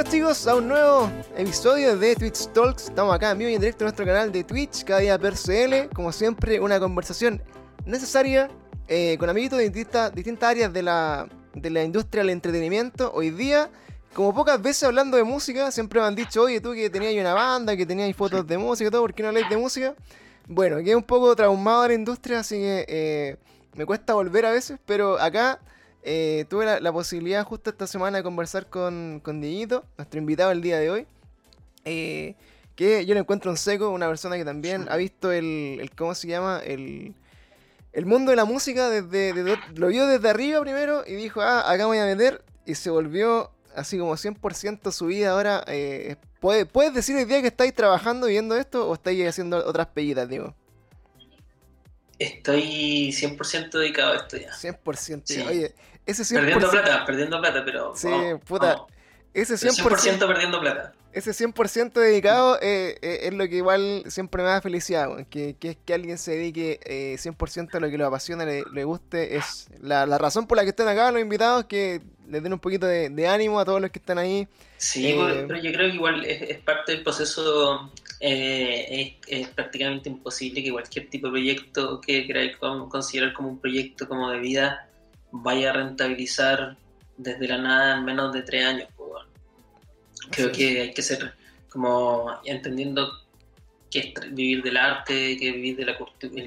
Bienvenidos chicos a un nuevo episodio de Twitch Talks. Estamos acá en vivo y en directo en nuestro canal de Twitch, cada día per CL. Como siempre, una conversación necesaria eh, con amiguitos de distintas, distintas áreas de la, de la industria del entretenimiento. Hoy día, como pocas veces hablando de música, siempre me han dicho, oye, tú que tenías una banda, que tenías fotos de música y todo, ¿por qué no habláis de música? Bueno, quedé un poco traumado de la industria, así que eh, me cuesta volver a veces, pero acá eh, tuve la, posibilidad justo esta semana de conversar con, con Dieguito, nuestro invitado el día de hoy. Eh, que yo le encuentro un seco, una persona que también ha visto el, el ¿cómo se llama? El, el mundo de la música desde, lo vio desde arriba primero y dijo, ah, acá me voy a meter y se volvió así como 100% su vida ahora. Eh, ¿Puedes decir el día que estáis trabajando viendo esto o estáis haciendo otras pellitas, digo? Estoy 100% dedicado a esto ya. 100%. Sí. Oye, ese 100%... Perdiendo plata, perdiendo plata, pero... Sí, puta. Ese 100%, 100% perdiendo plata ese 100% dedicado eh, eh, es lo que igual siempre me da felicidad, que, que, que alguien se dedique eh, 100% a lo que le apasiona, le, le guste, es la, la, razón por la que están acá los invitados, que les den un poquito de, de ánimo a todos los que están ahí. Sí, eh, pero yo creo que igual es, es parte del proceso, es, es, prácticamente imposible que cualquier tipo de proyecto que queráis considerar como un proyecto como de vida vaya a rentabilizar desde la nada en menos de tres años. Creo que hay que ser como entendiendo que es vivir del arte, que vivir de la,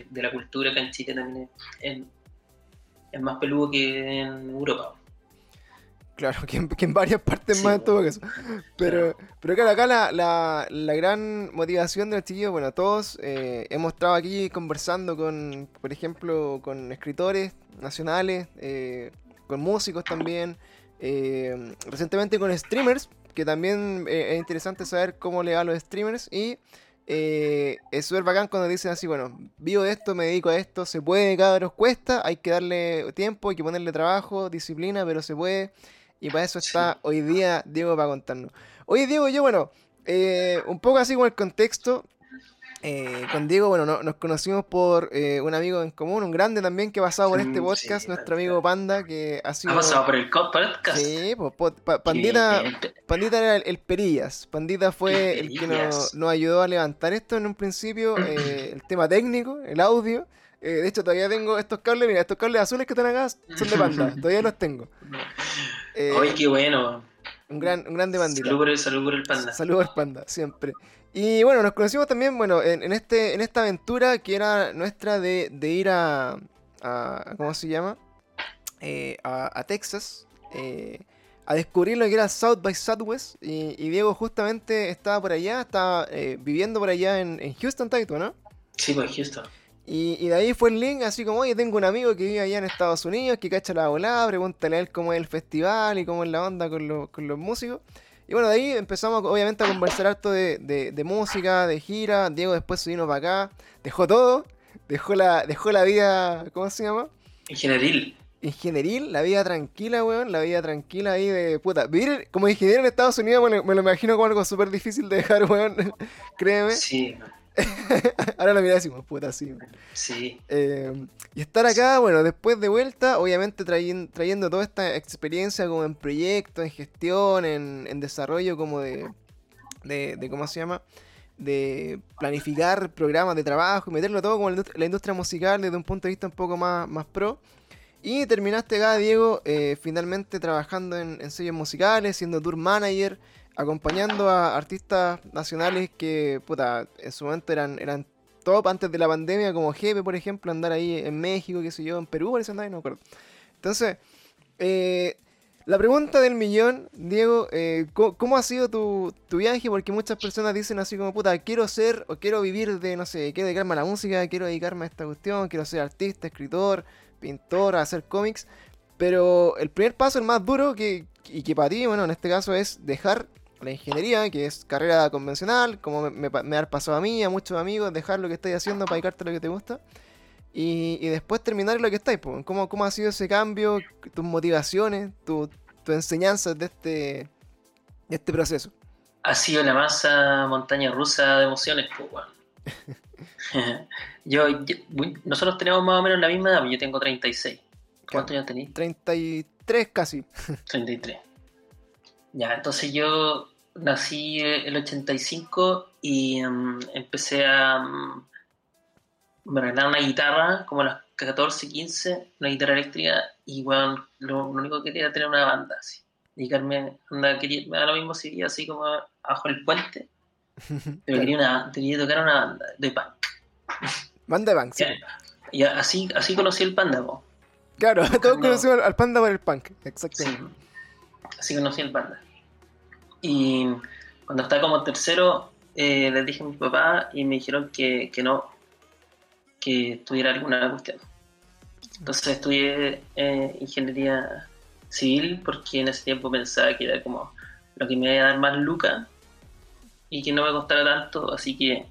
de la cultura acá en Chile también es, más peludo que en Europa. Claro, que en, varias partes más en todo caso. Pero, claro. pero claro, acá la, la, la, gran motivación de los chiquillos, bueno, todos eh, hemos estado aquí conversando con, por ejemplo, con escritores nacionales, eh, con músicos también, eh, recientemente con streamers, que también es interesante saber cómo le va a los streamers y es súper bacán cuando dicen así, bueno, vivo de esto, me dedico a esto, se puede, cabros, cuesta, hay que darle tiempo, hay que ponerle trabajo, disciplina, pero se puede. Y para eso está hoy día Diego para contarnos. Oye, Diego, yo, bueno, eh, un poco así como el contexto, eh, con Diego, bueno, no, nos conocimos por eh, un amigo en común, un grande también que ha pasado por este podcast, sí, nuestro amigo Panda, que ha sido... ¿Ha pasado por el podcast? Sí, pues, pa, Pandita, Pandita era el, el, Perillas. Pandita fue el, el que nos, nos, ayudó a levantar esto en un principio, eh, el tema técnico, el audio. Eh, de hecho, todavía tengo estos cables, mira, estos cables azules que están acá son de Panda, todavía los tengo. Eh, ¡Ay, qué bueno! Un gran, un grande bandita. Salud por el, salud por el panda. Salud por el panda, siempre. Y bueno, nos conocimos también, bueno, en, en, este, en esta aventura que era nuestra de, de ir a, a, ¿Cómo se llama? Eh, a, a, Texas. Eh, a descubrir lo que era South by Southwest. Y, y Diego justamente estaba por allá, estaba eh, viviendo por allá en, en Houston, Taito, ¿no? Sí, pues Houston. Y, y, de ahí fue el link, así como, oye, tengo un amigo que vive allá en Estados Unidos, que cacha la volada, pregúntale a él cómo es el festival y cómo es la onda con, lo, con los músicos. Y bueno, de ahí empezamos obviamente a conversar harto de, de, de música, de gira. Diego después se vino para acá, dejó todo, dejó la, dejó la vida, ¿cómo se llama? Ingenieril. Ingenieril, la vida tranquila, weón, la vida tranquila ahí de puta. Vivir como ingeniero en Estados Unidos me lo, me lo imagino como algo súper difícil de dejar, weón, créeme. Sí, Ahora lo y decimos, puta, sí. Sí. Eh, y estar acá, bueno, después de vuelta, obviamente trayendo, trayendo toda esta experiencia como en proyectos, en gestión, en, en desarrollo como de, de, de, ¿cómo se llama? De planificar programas de trabajo y meterlo todo como la industria, la industria musical desde un punto de vista un poco más, más pro. Y terminaste acá, Diego, eh, finalmente trabajando en, en sellos musicales, siendo tour manager, acompañando a artistas nacionales que, puta, en su momento eran, eran top antes de la pandemia, como Jefe, por ejemplo, andar ahí en México, qué sé yo, en Perú, parece andar, no me acuerdo. Entonces, eh, la pregunta del millón, Diego, eh, ¿cómo, ¿cómo, ha sido tu, tu, viaje? Porque muchas personas dicen así como, puta, quiero ser o quiero vivir de, no sé, quiero dedicarme a la música, quiero dedicarme a esta cuestión, quiero ser artista, escritor, pintor, hacer cómics. Pero el primer paso, el más duro, que, y que para ti, bueno, en este caso es dejar la ingeniería, que es carrera convencional, como me, me, me ha pasado a mí, a muchos amigos, dejar lo que estáis haciendo para dedicarte a lo que te gusta. Y, y después terminar lo que estáis. Pues. ¿Cómo, ¿Cómo ha sido ese cambio? ¿Tus motivaciones? ¿Tus tu enseñanzas de este, de este proceso? Ha sido la masa montaña rusa de emociones, pues, bueno. yo, yo, nosotros tenemos más o menos la misma edad, yo tengo 36. ¿Cuántos años tenéis? 33 casi. 33. Ya, entonces yo nací el 85 y em, empecé a... Um, me regalaron una guitarra como a las 14, 15, una guitarra eléctrica y bueno, lo, único que quería era tener una banda así. Dedicarme, anda, quería, me da lo mismo si iría así como abajo del puente, pero quería, una, quería tocar una banda de punk. Banda de punk, sí. Y así, así conocí el panda. Claro, todos conocimos al panda por el punk, exactamente. así conocí el panda. Y cuando estaba como tercero, eh, les dije a mi papá y me dijeron que, que no, que tuviera alguna cuestión. Entonces estudié eh, ingeniería civil porque en ese tiempo pensaba que era como lo que me iba a dar más lucas y que no me costara tanto, así que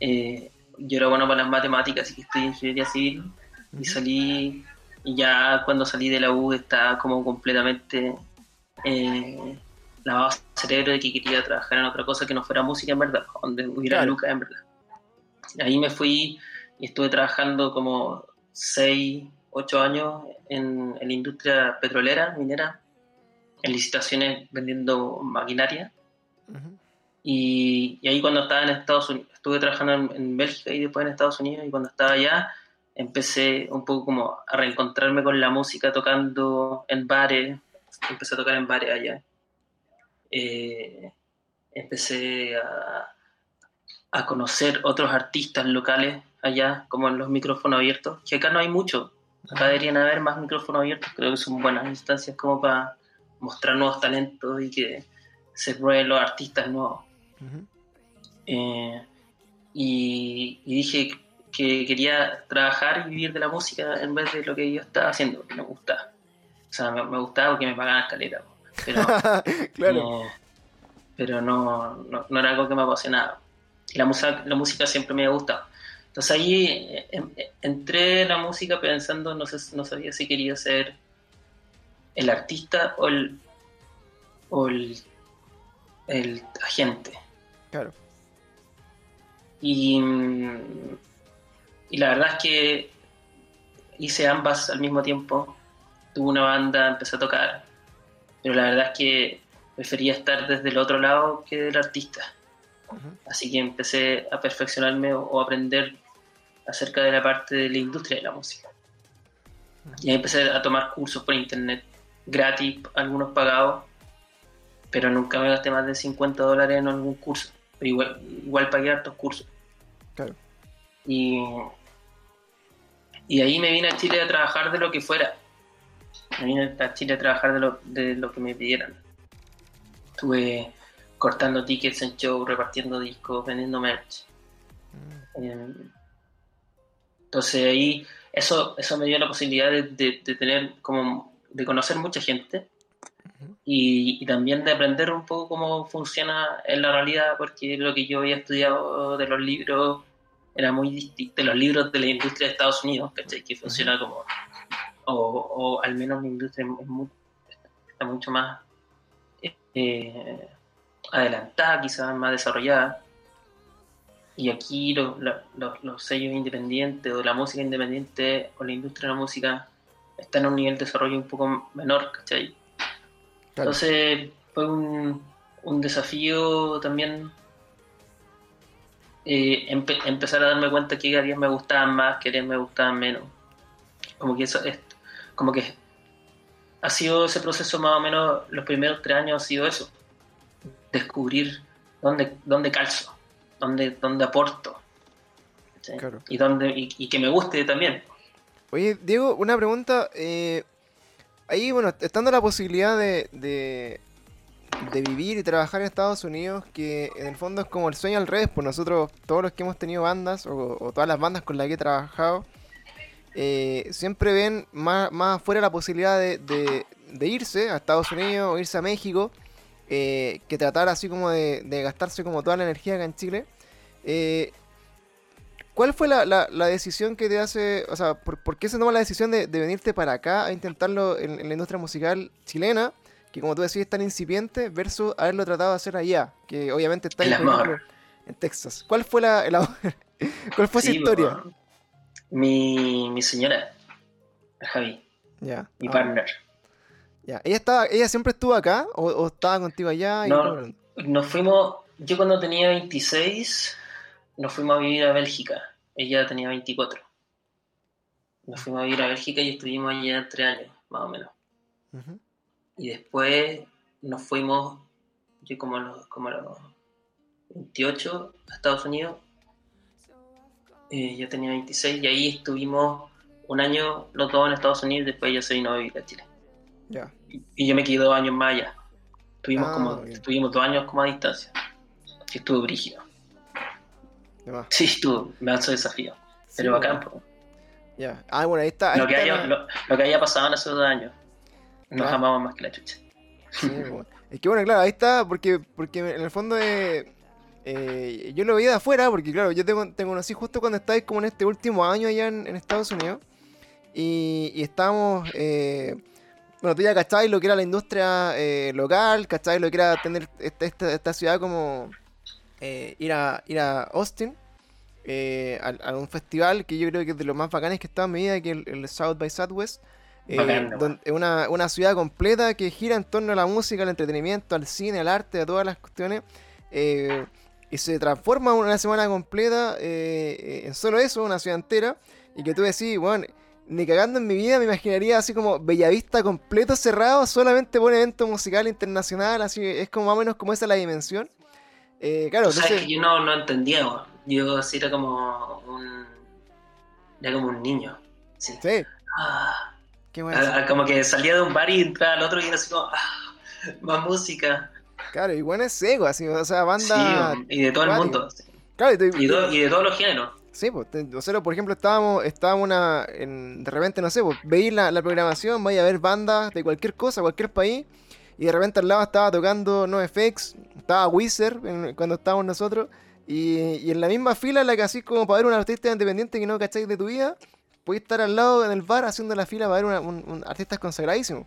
eh, yo era bueno para las matemáticas, así que estudié ingeniería civil y salí, y ya cuando salí de la U estaba como completamente eh, lavado cerebro de que quería trabajar en otra cosa que no fuera música en verdad, donde hubiera lucas en verdad. Ahí me fui y estuve trabajando como 6, 8 años en, la industria petrolera, minera, en licitaciones vendiendo maquinaria. y, ahí cuando estaba en Estados Unidos, estuve trabajando en, Bélgica y después en Estados Unidos, y cuando estaba allá empecé un poco como a reencontrarme con la música tocando en bares, empecé a tocar en bares allá. Eh, empecé a, a conocer otros artistas locales allá, como en los micrófonos abiertos, que acá no hay mucho. Acá deberían haber más micrófonos abiertos, creo que son buenas instancias como para mostrar nuevos talentos y que se prueben los artistas nuevos. Eh, y, dije que quería trabajar y vivir de la música en vez de lo que yo estaba haciendo, porque me gustaba. O sea, me, gustaba porque me pagaban escalera, pero, claro. Pero no, no, era algo que me apasionaba. La, música, la música siempre me ha gustado. Entonces ahí eh, em, eh, entré en la música pensando, no, sé, no sabía si quería ser el artista o el, o el, agente. Claro. Y, y la verdad es que hice ambas al mismo tiempo. Tuve una banda, empecé a tocar, pero la verdad es que prefería estar desde el otro lado que del artista. Así que empecé a perfeccionarme o, aprender acerca de la parte de la industria de la música. Y ahí empecé a tomar cursos por internet, gratis, algunos pagados, pero nunca me gasté más de 50 dólares en algún curso. Pero igual, igual pagué hartos cursos. Claro. Y, y ahí me vine a Chile a trabajar de lo que fuera. Me vine a Chile a trabajar de lo, de lo que me pidieran. Estuve cortando tickets en show, repartiendo discos, vendiendo merch. Mm. Em, entonces ahí eso, eso me dio la posibilidad de, tener como de conocer mucha gente y, también de aprender un poco cómo funciona en la realidad porque lo que yo había estudiado de los libros era muy distinto de los libros de la industria de Estados Unidos, ¿cachai? Que funciona como o, al menos la industria está mucho más eh, adelantada, quizás más desarrollada. Y aquí los, sellos independientes o la música independiente o la industria de la música están a un nivel de desarrollo un poco menor, ¿cachai? Entonces fue un, desafío también eh, empezar a darme cuenta que cada día me gustaban más, que día me gustaban menos. Como que eso es, como que ha sido ese proceso más o menos, los primeros tres años ha sido eso, descubrir dónde, dónde calzo, dónde, dónde aporto. Y, dónde, y, que me guste también. Oye, Diego, una pregunta. Eh, ahí, bueno, estando la posibilidad de, de, vivir y trabajar en Estados Unidos, que en el fondo es como el sueño al revés, por nosotros, todos los que hemos tenido bandas, o, todas las bandas con las que he trabajado, eh, siempre ven más, más afuera la posibilidad de, de, irse a Estados Unidos o irse a México eh, que tratar así como de, gastarse como toda la energía acá en Chile. Eh, ¿Cuál fue la, la, decisión que te hace, o sea, por, qué se toma la decisión de, venirte para acá a intentarlo en, la industria musical chilena, que como tú decís es tan incipiente, versus haberlo tratado de hacer allá, que obviamente está en, Texas? ¿Cuál fue la, cuál fue esa historia? Mi, mi señora, Javi, ya mi partner. Ya. ¿Ella, estaba, ¿Ella siempre estuvo acá o, o estaba contigo allá? y No. todo Nos fuimos, yo cuando tenía 26, nos fuimos a vivir a Bélgica. Ella tenía 24. Nos fuimos a vivir a Bélgica y estuvimos allá tres años, más o menos. Y después nos fuimos, yo como a los, como a los 28 a Estados Unidos. Eh, yo tenía 26 y ahí estuvimos un año los dos en Estados Unidos y después ella se vino a vivir a Chile. Ya. Y, y yo me quedé dos años más allá. Estuvimos, Ah, como, bien. estuvimos dos años como a distancia. Sí, estuvo brígido. Sí, estuvo, me lanzó desafío. Sí, Pero bueno. bacán, po. Ya. Ah, bueno, ahí está. ahí Lo que, está haya, la- lo, lo que haya pasado en esos dos años. Nos amamos más que la chucha. Sí, bueno. Es que bueno, claro, ahí está, porque, porque en el fondo eh, eh, yo lo veía de afuera, porque claro, yo te, con- te conocí justo cuando estáis como en este último año allá en, en Estados Unidos, y, y estábamos, eh, bueno, tú ya cachabas lo que era la industria eh, local, cachabas lo que era tener esta, esta, esta ciudad como eh, ir, a, ir a Austin. a, a un festival que yo creo que es de los más bacanes que está en mi vida, que es el, el South by Southwest. Eh, una, una ciudad completa que gira en torno a la música, al entretenimiento, al cine, al arte, a todas las cuestiones. eh, y se transforma una semana completa eh, en solo eso, una ciudad entera. Y que tú decís, bueno, ni cagando en mi vida me imaginaría así como Bellavista completo cerrado, solamente por un evento musical internacional, así es como más o menos como esa la dimensión. Eh, claro, O sea, entonces, es que yo no, no entendía. Yo así era como un. Era como un niño. Sí. sí, Ah, qué bueno. ah, como que salía de un bar y entraba al otro y era así como. Ah, más música. Claro, y bueno es seco, así, o sea, banda. y de todo el mundo. sí. Claro, y te- Y, de- y de todos los géneros. Sí, pues, te- nosotros, por ejemplo, estábamos, estábamos una, en- de repente, no sé, pues, veis la, la programación, vais a ver bandas de cualquier cosa, cualquier país, y de repente al lado estaba tocando NoFX, estaba Wizard en- cuando estábamos nosotros, y, y en la misma fila, la que así como para ver un artista independiente que no cacháis de tu vida, podéis estar al lado en el bar haciendo la fila para ver una- un, un artistas consagradísimos,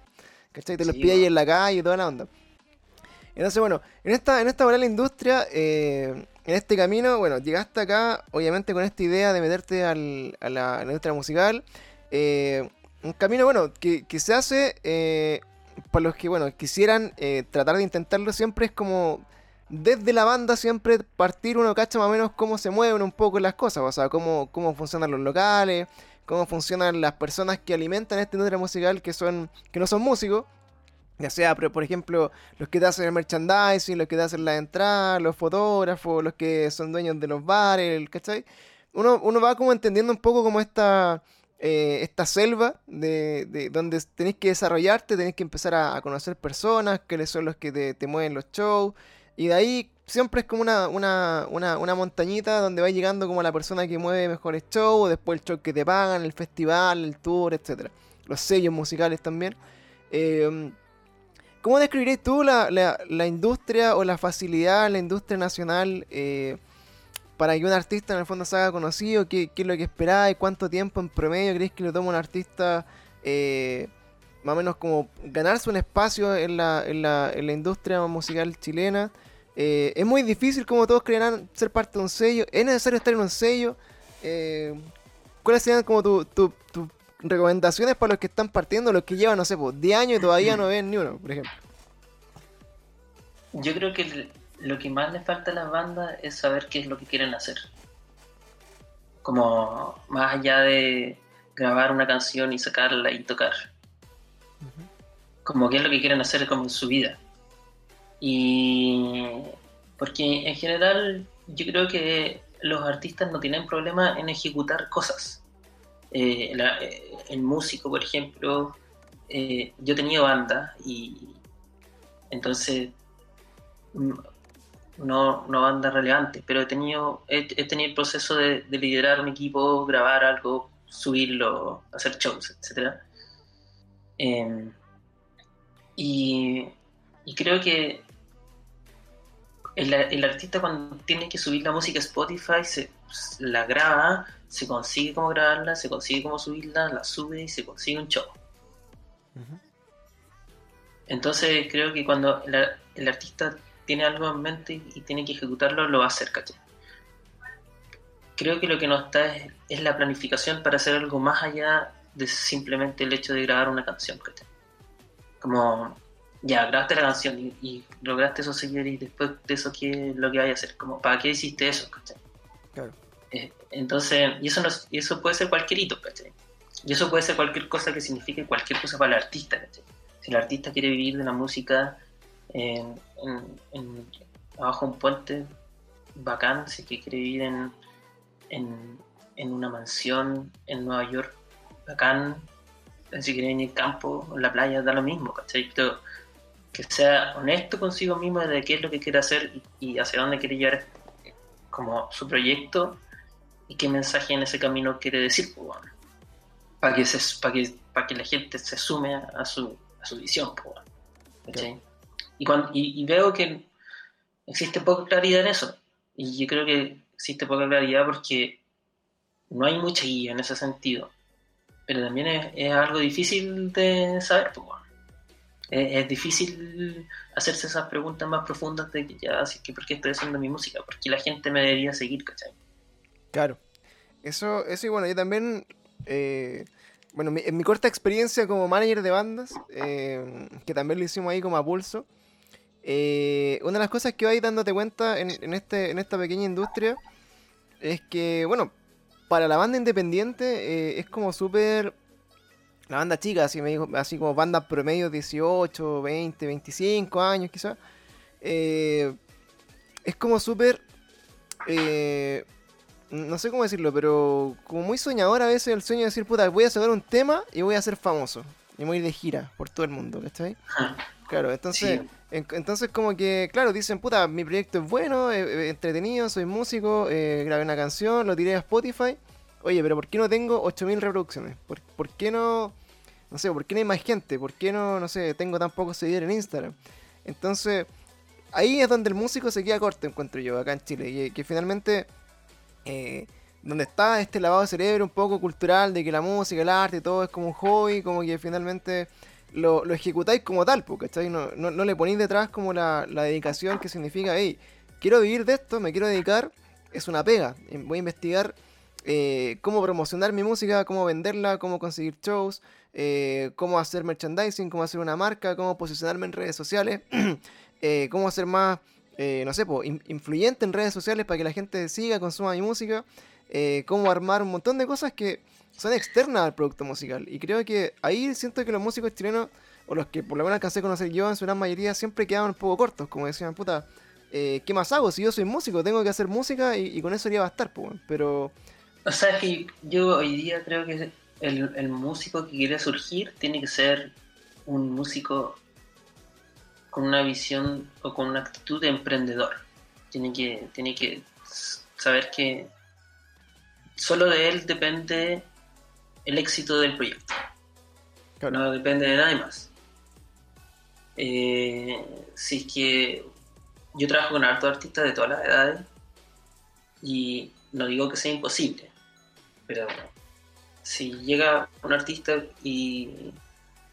¿cachai? Te los Sí, pilláis bueno. en la calle y toda la onda. Entonces, bueno, en esta, en esta la industria, eh, en este camino, bueno, llegaste acá, obviamente con esta idea de meterte al- a, la, industria musical. eh, un camino, bueno, que, que se hace eh, para los que, bueno, quisieran eh, tratar de intentarlo siempre es como desde la banda siempre partir uno cacha más o menos cómo se mueven un poco las cosas, o sea, cómo, cómo funcionan los locales, cómo funcionan las personas que alimentan esta industria musical que son que no son músicos. Ya sea, pero, por ejemplo, los que te hacen el merchandising, los que te hacen la entrada, los fotógrafos, los que son dueños de los bares, ¿cachai? Uno, uno va como entendiendo un poco como esta, eh, esta selva de, de donde tenéis que desarrollarte, tenéis que empezar a, a conocer personas, que son los que te, te mueven los shows, y de ahí siempre es como una, una, una, una montañita donde va llegando como la persona que mueve mejores shows, después el show que te pagan, el festival, el tour, etcétera Los sellos musicales también. Eh, ¿Cómo describirías tú la, la- industria o la facilidad la industria nacional eh, para que un artista en el fondo se haga conocido? ¿Qué, qué es lo que esperáis? ¿Cuánto tiempo en promedio crees que le toma un artista eh, más o menos como ganarse un espacio en la, en la, en la industria musical chilena? Eh, es muy difícil, como todos creerán, ser parte de un sello. ¿Es necesario estar en un sello? ¿Cuáles serían como tus tu, tu recomendaciones para los que están partiendo, los que llevan, no sé, pues, 10 años y todavía no ven ni uno, por ejemplo? Yo creo que lo que más le falta a las bandas es saber qué es lo que quieren hacer. Como más allá de grabar una canción y sacarla y tocar. Como qué es lo que quieren hacer como en su vida. Y porque en general yo creo que los artistas no tienen problema en ejecutar cosas. Eh, eh, el músico, por ejemplo, eh, yo tenía banda y entonces mm, no, no banda relevante, pero he tenido, he, tenido el proceso de, de liderar un equipo, grabar algo, subirlo, hacer shows, etc. y, y creo que el, el artista cuando tiene que subir la música a Spotify se, la graba, se consigue cómo grabarla, se consigue cómo subirla, la sube y se consigue un show. Entonces creo que cuando el, el artista tiene algo en mente y tiene que ejecutarlo, lo va a hacer, ¿cachai? Creo que lo que no está es, es la planificación para hacer algo más allá de simplemente el hecho de grabar una canción, ¿cachai? como, ya, grabaste la canción y, lograste esos seguidores y después de eso, ¿qué es lo que hay a hacer? Como, ¿para qué hiciste eso? Claro. Eh, entonces, y eso, no, y eso puede ser cualquier hito, ¿cachai? Y eso puede ser cualquier cosa que signifique cualquier cosa para el artista, ¿cachai? Si el artista quiere vivir de la música en, abajo un puente, bacán, si quiere vivir en, en, una mansión en Nueva York, bacán, si quiere venir campo, en la playa, da lo mismo, ¿cachai? Pero que sea honesto consigo mismo de qué es lo que quiere hacer y, hacia dónde quiere llevar como su proyecto y qué mensaje en ese camino quiere decir, pues, para que, se, para que, para que la gente se sume a su, a su visión, pues, ¿cachai? Y, cuando, y, veo que existe poca claridad en eso. Y yo creo que existe poca claridad porque no hay mucha guía en ese sentido pero también es, algo difícil de saber. Pues, es, difícil hacerse esas preguntas más profundas de que ya, así que por qué estoy haciendo mi música, porque la gente me debería seguir, ¿cachai? Claro. Eso, eso y bueno, yo también, eh, bueno, en mi corta experiencia como manager de bandas, eh, que también lo hicimos ahí como a pulso, eh, una de las cosas que vais dándote cuenta en, en, este, en esta pequeña industria es que, bueno, para la banda independiente eh, es como súper... La banda chica, así, me dijo, así como banda promedio 18, 20, 25 años quizás. Es como súper... no sé cómo decirlo, pero como muy soñador a veces el sueño de decir, puta, voy a sacar un tema y voy a ser famoso. Y voy a ir de gira por todo el mundo, ¿cachai? Claro, entonces... entonces como que, claro, dicen, puta, mi proyecto es bueno, entretenido, soy músico, eh, grabé una canción, lo tiré a Spotify. Oye, pero ¿por qué no tengo 8000 reproducciones? ¿Por, qué no, no sé, por qué no hay más gente? ¿Por qué no, no sé, tengo tan pocos seguidores en Instagram? Entonces, ahí es donde el músico se queda corto, encuentro yo, acá en Chile. Y que finalmente, eh, donde está este lavado de cerebro un poco cultural de que la música, el arte, todo es como un hobby, como que finalmente lo, ejecutáis como tal, ¿cachai? No, no, no le ponéis detrás como la, dedicación que significa, hey, quiero vivir de esto, me quiero dedicar, es una pega. Voy a investigar eh, cómo promocionar mi música, cómo venderla, cómo conseguir shows, eh, cómo hacer merchandising, cómo hacer una marca, cómo posicionarme en redes sociales, eh, cómo hacer más, no sé, influyente en redes sociales para que la gente siga, consuma mi música, cómo armar un montón de cosas que son externas al producto musical. Y creo que ahí siento que los músicos chilenos, o los que por lo menos alcancé a conocer yo en su gran mayoría, siempre quedaban un poco cortos, como decían, puta, eh, ¿qué más hago? Si yo soy músico, tengo que hacer música y, con eso iría a bastar, pues, pero... O sea, es que yo hoy día creo que el, el músico que quiere surgir tiene que ser un músico con una visión o con una actitud de emprendedor. Tiene que, tiene que saber que solo de él depende el éxito del proyecto. No depende de nadie más. Eh, si es que yo trabajo con hartos artistas de todas las edades y no digo que sea imposible, pero si llega un artista y,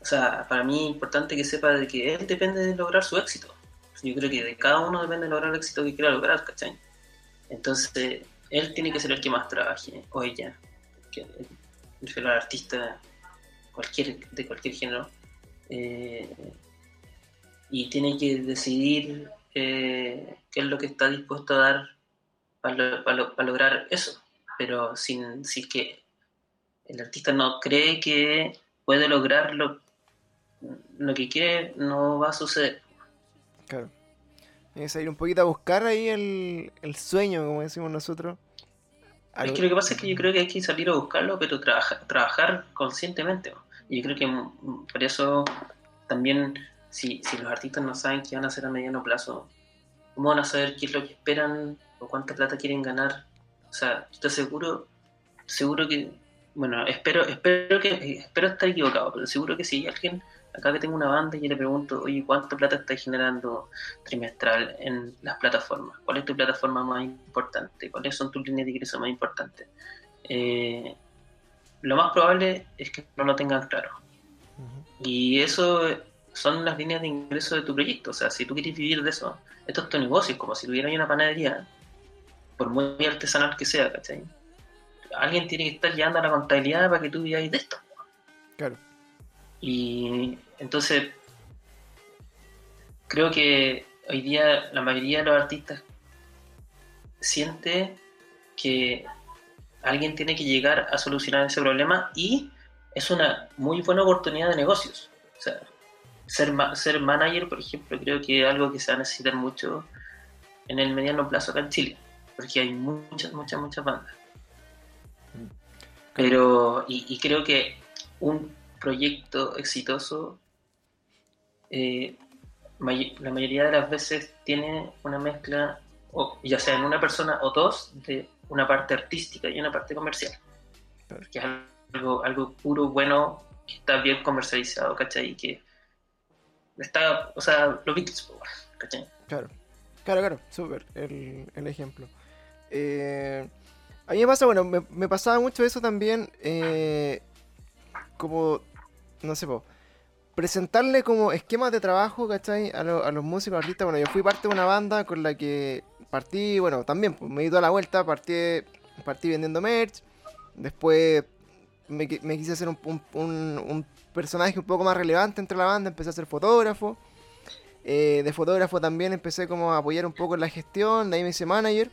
sea, para mí es importante que sepa de que él depende de lograr su éxito. Yo creo que de cada uno depende de lograr el éxito que quiera lograr, ¿cachai? Entonces, él tiene que ser el que más trabaje, o ella. Que al artista cualquier, de cualquier género, eh, y tiene que decidir eh, qué es lo que está dispuesto a dar para, lograr eso. Pero sin, si que el artista no cree que puede lograr lo, lo que quiere, no va a suceder. Claro. Tienes que ir un poquito a buscar ahí el, el sueño, como decimos nosotros es que lo que pasa es que yo creo que hay que salir a buscarlo, pero trabajar conscientemente. Y yo creo que por eso también, si, si los artistas no saben qué van a hacer a mediano plazo, ¿cómo van a saber qué es lo que esperan o cuánta plata quieren ganar? O sea, estoy seguro, seguro que, bueno, espero, espero que, espero estar equivocado, pero seguro que si alguien acá que tengo una banda y le pregunto, oye, ¿cuánta plata estás generando trimestral en las plataformas? ¿Cuál es tu plataforma más importante? ¿Cuáles son tus líneas de ingreso más importantes? Eh, lo más probable es que no lo tengan claro. Y eso son las líneas de ingreso de tu proyecto. O sea, si tú quieres vivir de eso, esto es tu negocio, es como si tuvieras una panadería, por muy artesanal que sea, ¿cachai? Alguien tiene que estar llevando a la contabilidad para que tú vivas de esto. Claro. Y entonces, creo que hoy día la mayoría de los artistas siente que alguien tiene que llegar a solucionar ese problema y es una muy buena oportunidad de negocios. O sea, ser, ser manager, por ejemplo, creo que es algo que se va a necesitar mucho en el mediano plazo acá en Chile, porque hay muchas, muchas, muchas bandas. Mm. Pero, y, creo que un proyecto exitoso, eh, la mayoría de las veces tiene una mezcla, o, ya sea en una persona o dos, de una parte artística y una parte comercial. Que es algo, algo puro, bueno, que está bien comercializado, ¿cachai? Y que está, o sea, los Beatles, ¿cachai? Claro, claro, claro, súper el, el, ejemplo. Eh, a mí me pasa, bueno, me, pasaba mucho eso también, eh, como, no sé, presentarle como esquemas de trabajo, ¿cachai? A, a los músicos, artistas. Bueno, yo fui parte de una banda con la que partí, bueno, también, pues me di toda la vuelta, partí, partí vendiendo merch, después me, quise hacer un, personaje un poco más relevante entre la banda, empecé a ser fotógrafo. Eh, de fotógrafo también empecé como a apoyar un poco en la gestión, de ahí me hice manager.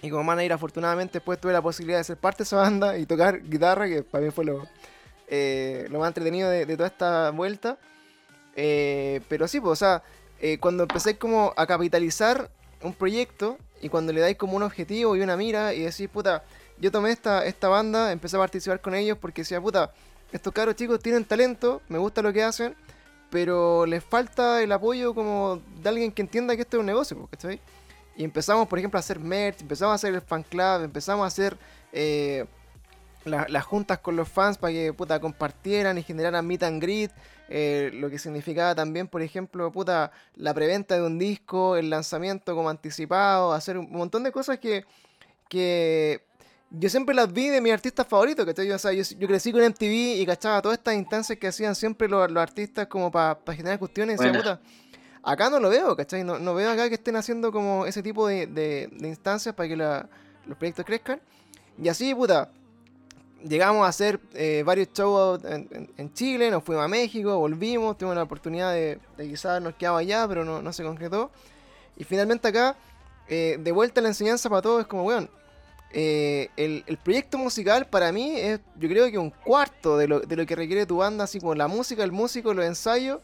Y como manager afortunadamente después tuve la posibilidad de ser parte de esa banda y tocar guitarra, que para mí fue lo, eh, lo más entretenido de, toda esta vuelta. Eh, pero sí, pues, o sea, cuando empecé como a capitalizar un proyecto y cuando le dais como un objetivo y una mira y decís, puta, yo tomé esta, esta banda, empecé a participar con ellos porque decía, puta, estos caros chicos tienen talento, me gusta lo que hacen, pero les falta el apoyo como de alguien que entienda que esto es un negocio, ¿cachai? Y empezamos, por ejemplo, a hacer merch, empezamos a hacer el fan club, empezamos a hacer eh, las juntas con los fans para que puta compartieran y generaran meet and greet. Eh, lo que significaba también, por ejemplo, puta, la preventa de un disco, el lanzamiento como anticipado, hacer un montón de cosas que, que yo siempre las vi de mis artistas favoritos, que o sea, yo, crecí con MTV y cachaba todas estas instancias que hacían siempre los, artistas como para generar cuestiones. Y puta, acá no lo veo, ¿cachai? No, no, veo acá que estén haciendo como ese tipo de, de, instancias para que los proyectos crezcan. Y así, puta, llegamos a hacer eh, varios shows en, Chile, nos fuimos a México, volvimos, tuvimos la oportunidad de, quizás nos quedaba allá, pero no, se concretó. Y finalmente acá, eh, de vuelta a la enseñanza para todos, es como, weón, eh, el, proyecto musical para mí es, yo creo que un cuarto de lo, de lo que requiere tu banda, así como la música, el músico, los ensayos,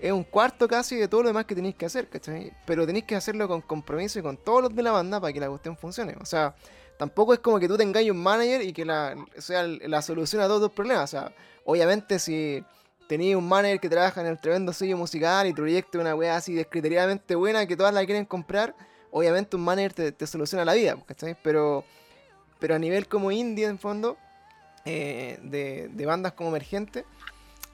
es un cuarto casi de todo lo demás que tenéis que hacer, ¿cachai? Pero tenéis que hacerlo con compromiso y con todos los de la banda para que la cuestión funcione. O sea, tampoco es como que tú tengas un manager y que la, sea la solución a todos tus problemas. O sea, obviamente si tenías un manager que trabaja en el tremendo sello musical y tu proyecto una weá así descriteriadamente buena que todas la quieren comprar, obviamente un manager te, soluciona la vida, ¿cachai? Pero, pero a nivel como indie, en fondo, eh, de, bandas como emergentes,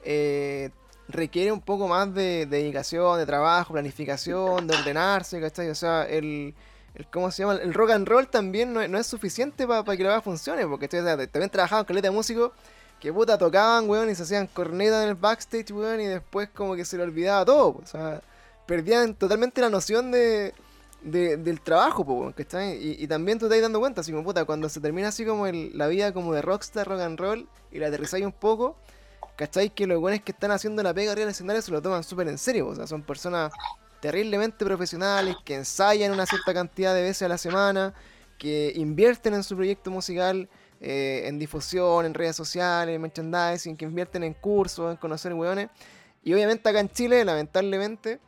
eh, requiere un poco más de, dedicación, de trabajo, planificación, de ordenarse, ¿cachai? O sea, el el, ¿cómo se llama? El rock and roll también no, es suficiente para que la banda funcione, porque también trabajaban con letras de músicos que puta tocaban, weón, y se hacían cornetas en el backstage, weón, y después como que se le olvidaba todo, o sea, perdían totalmente la noción de, del trabajo, weón, Y, y, también tú estás dando cuenta, así como puta, cuando se termina así como la vida como de rockstar, rock and roll, y la aterrizáis un poco, ¿cachai? Que los buenos que están haciendo la pega arriba del escenario se lo toman súper en serio, o sea, son personas terriblemente profesionales que ensayan una cierta cantidad de veces a la semana, que invierten en su proyecto musical, eh, en difusión, en redes sociales, en merchandising, que invierten en cursos, en conocer hueones. Y obviamente acá en Chile, lamentablemente,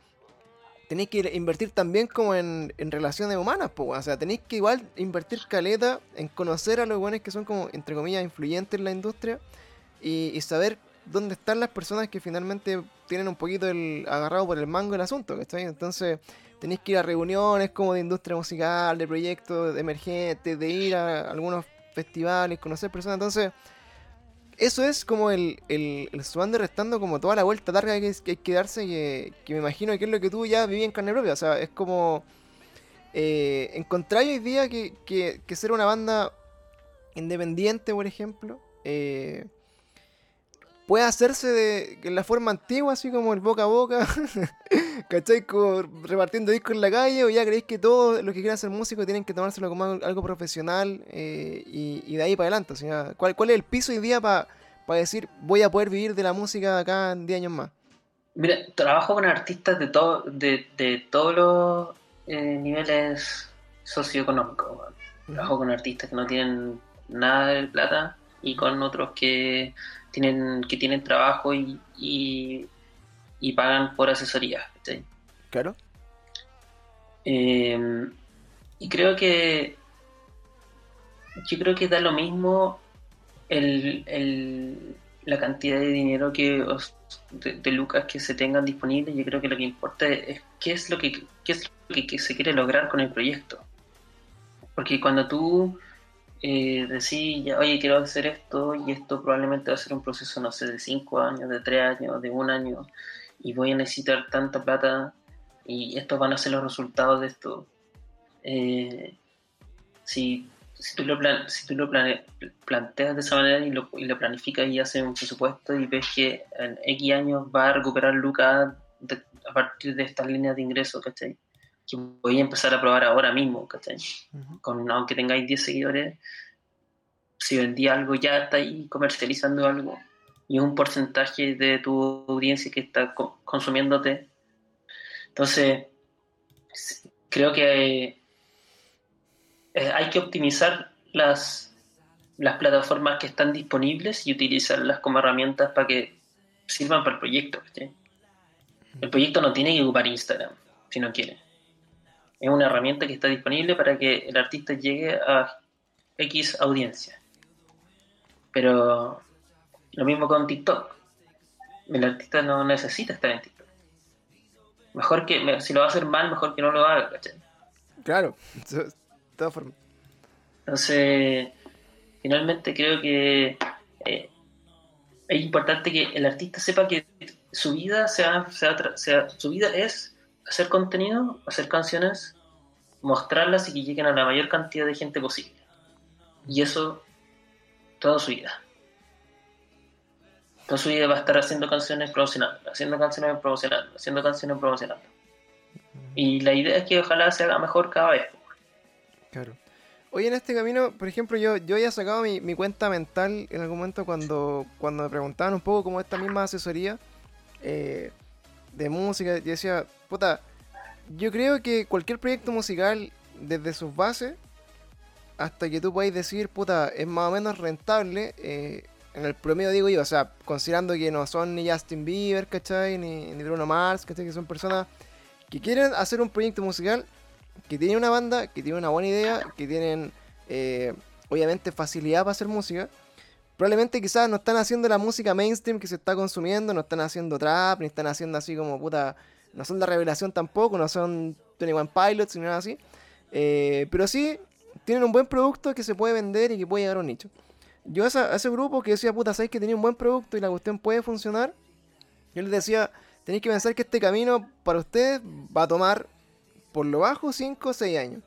tenéis que invertir también como en, relaciones humanas, pues, o sea, tenéis que igual invertir caleta en conocer a los hueones que son como, entre comillas, influyentes en la industria y, y saber dónde están las personas que finalmente tienen un poquito el agarrado por el mango el asunto, ¿cachai? Entonces tenéis que ir a reuniones como de industria musical, de proyectos emergentes, de ir a algunos festivales, conocer personas. Entonces, eso es como el, el, el sudando restando como toda la vuelta larga que, hay que darse, que, que, me imagino que es lo que tú ya viví en carne propia. O sea, es como eh, encontrar hoy día que, que, que ser una banda independiente, por ejemplo, eh, puede hacerse de la forma antigua, así como el boca a boca, ¿cachai? Como repartiendo discos en la calle, o ya creéis que todos los que quieran ser músicos tienen que tomárselo como algo profesional eh, y, de ahí para adelante. O sea, ¿cuál, ¿cuál es el piso hoy día para decir voy a poder vivir de la música acá en 10 años más? Mira, trabajo con artistas de, todo, de, de todos los eh, niveles socioeconómicos. Trabajo con artistas que no tienen nada de plata y con otros que tienen que tienen trabajo y, y, pagan por asesoría. Claro. Em, y creo que yo creo que da lo mismo el, la cantidad de dinero que de, lucas que se tengan disponibles. Yo creo que lo que importa es qué es lo que qué es lo que, se quiere lograr con el proyecto. Porque cuando tú eh, decís, oye, quiero hacer esto y esto probablemente va a ser un proceso, no sé, de cinco años, de tres años, de un año, y voy a necesitar tanta plata y estos van a ser los resultados de esto. Eh, si, si tú lo, si tú lo planteas de esa manera y lo, y lo, planificas y haces un presupuesto y ves que en X años va a recuperar lucas a partir de estas líneas de ingresos, ¿cachai? Que a empezar a probar ahora mismo, ¿cachai? Con, aunque tengáis 10 seguidores, si vendí algo ya está ahí comercializando algo y un porcentaje de tu audiencia que está consumiéndote. Entonces, creo que eh, hay que optimizar las, las plataformas que están disponibles y utilizarlas como herramientas para que sirvan para el proyecto. El proyecto no tiene que ocupar Instagram si no quiere. Es una herramienta que está disponible para que el artista llegue a X audiencia. Pero lo mismo con TikTok. El artista no necesita estar en TikTok. Mejor que, si lo va a hacer mal, mejor que no lo haga, ¿cachai? Claro, de todas formas. Entonces, finalmente creo que eh, es importante que el artista sepa que su vida sea, sea, su vida es hacer contenido, hacer canciones, mostrarlas y que lleguen a la mayor cantidad de gente posible. Y eso toda su vida. Toda su vida va a estar haciendo canciones promocionando, haciendo canciones promocionando, haciendo canciones promocionando. Y la idea es que ojalá se haga mejor cada vez. Claro. Hoy en este camino, por ejemplo, yo, yo había sacado mi, cuenta mental en algún momento cuando, cuando me preguntaban un poco como esta misma asesoría eh, de música. Yo decía, puta, yo creo que cualquier proyecto musical, desde sus bases hasta que tú puedas decir, puta, es más o menos rentable, eh, en el promedio digo yo, o sea, considerando que no son ni Justin Bieber, ¿cachai? Ni, ni Bruno Mars, ¿cachai? Que son personas que quieren hacer un proyecto musical, que tienen una banda, que tienen una buena idea, que tienen, eh, obviamente, facilidad para hacer música. Probablemente quizás no están haciendo la música mainstream que se está consumiendo, no están haciendo trap, ni están haciendo así como puta, no son la revelación tampoco, no son 21 Pilots ni nada así. Eh, pero sí tienen un buen producto que se puede vender y que puede llegar a un nicho. Yo a, ese grupo que decía, puta, sabéis que tenía un buen producto y la cuestión puede funcionar, yo les decía, tenéis que pensar que este camino para ustedes va a tomar por lo bajo 5 o 6 años.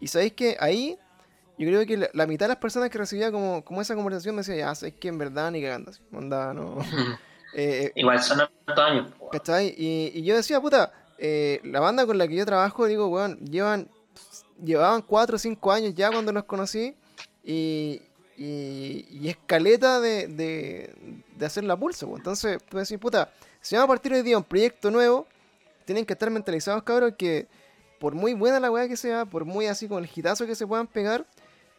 Y sabéis que ahí, yo creo que la, mitad de las personas que recibía como, como esa conversación me decía, ya, sabéis que en verdad ni cagando no. Eh, Igual son hartos años. ¿Cachai? Y, y, yo decía, puta, eh, la banda con la que yo trabajo, digo, weón, llevan llevaban 4 o 5 años ya cuando los conocí y, y, escaleta de, de, hacer la pulsa. Entonces, pues decir, puta, si vamos a partir hoy día un proyecto nuevo, tienen que estar mentalizados, cabros, que por muy buena la weá que sea, por muy así con el hitazo que se puedan pegar,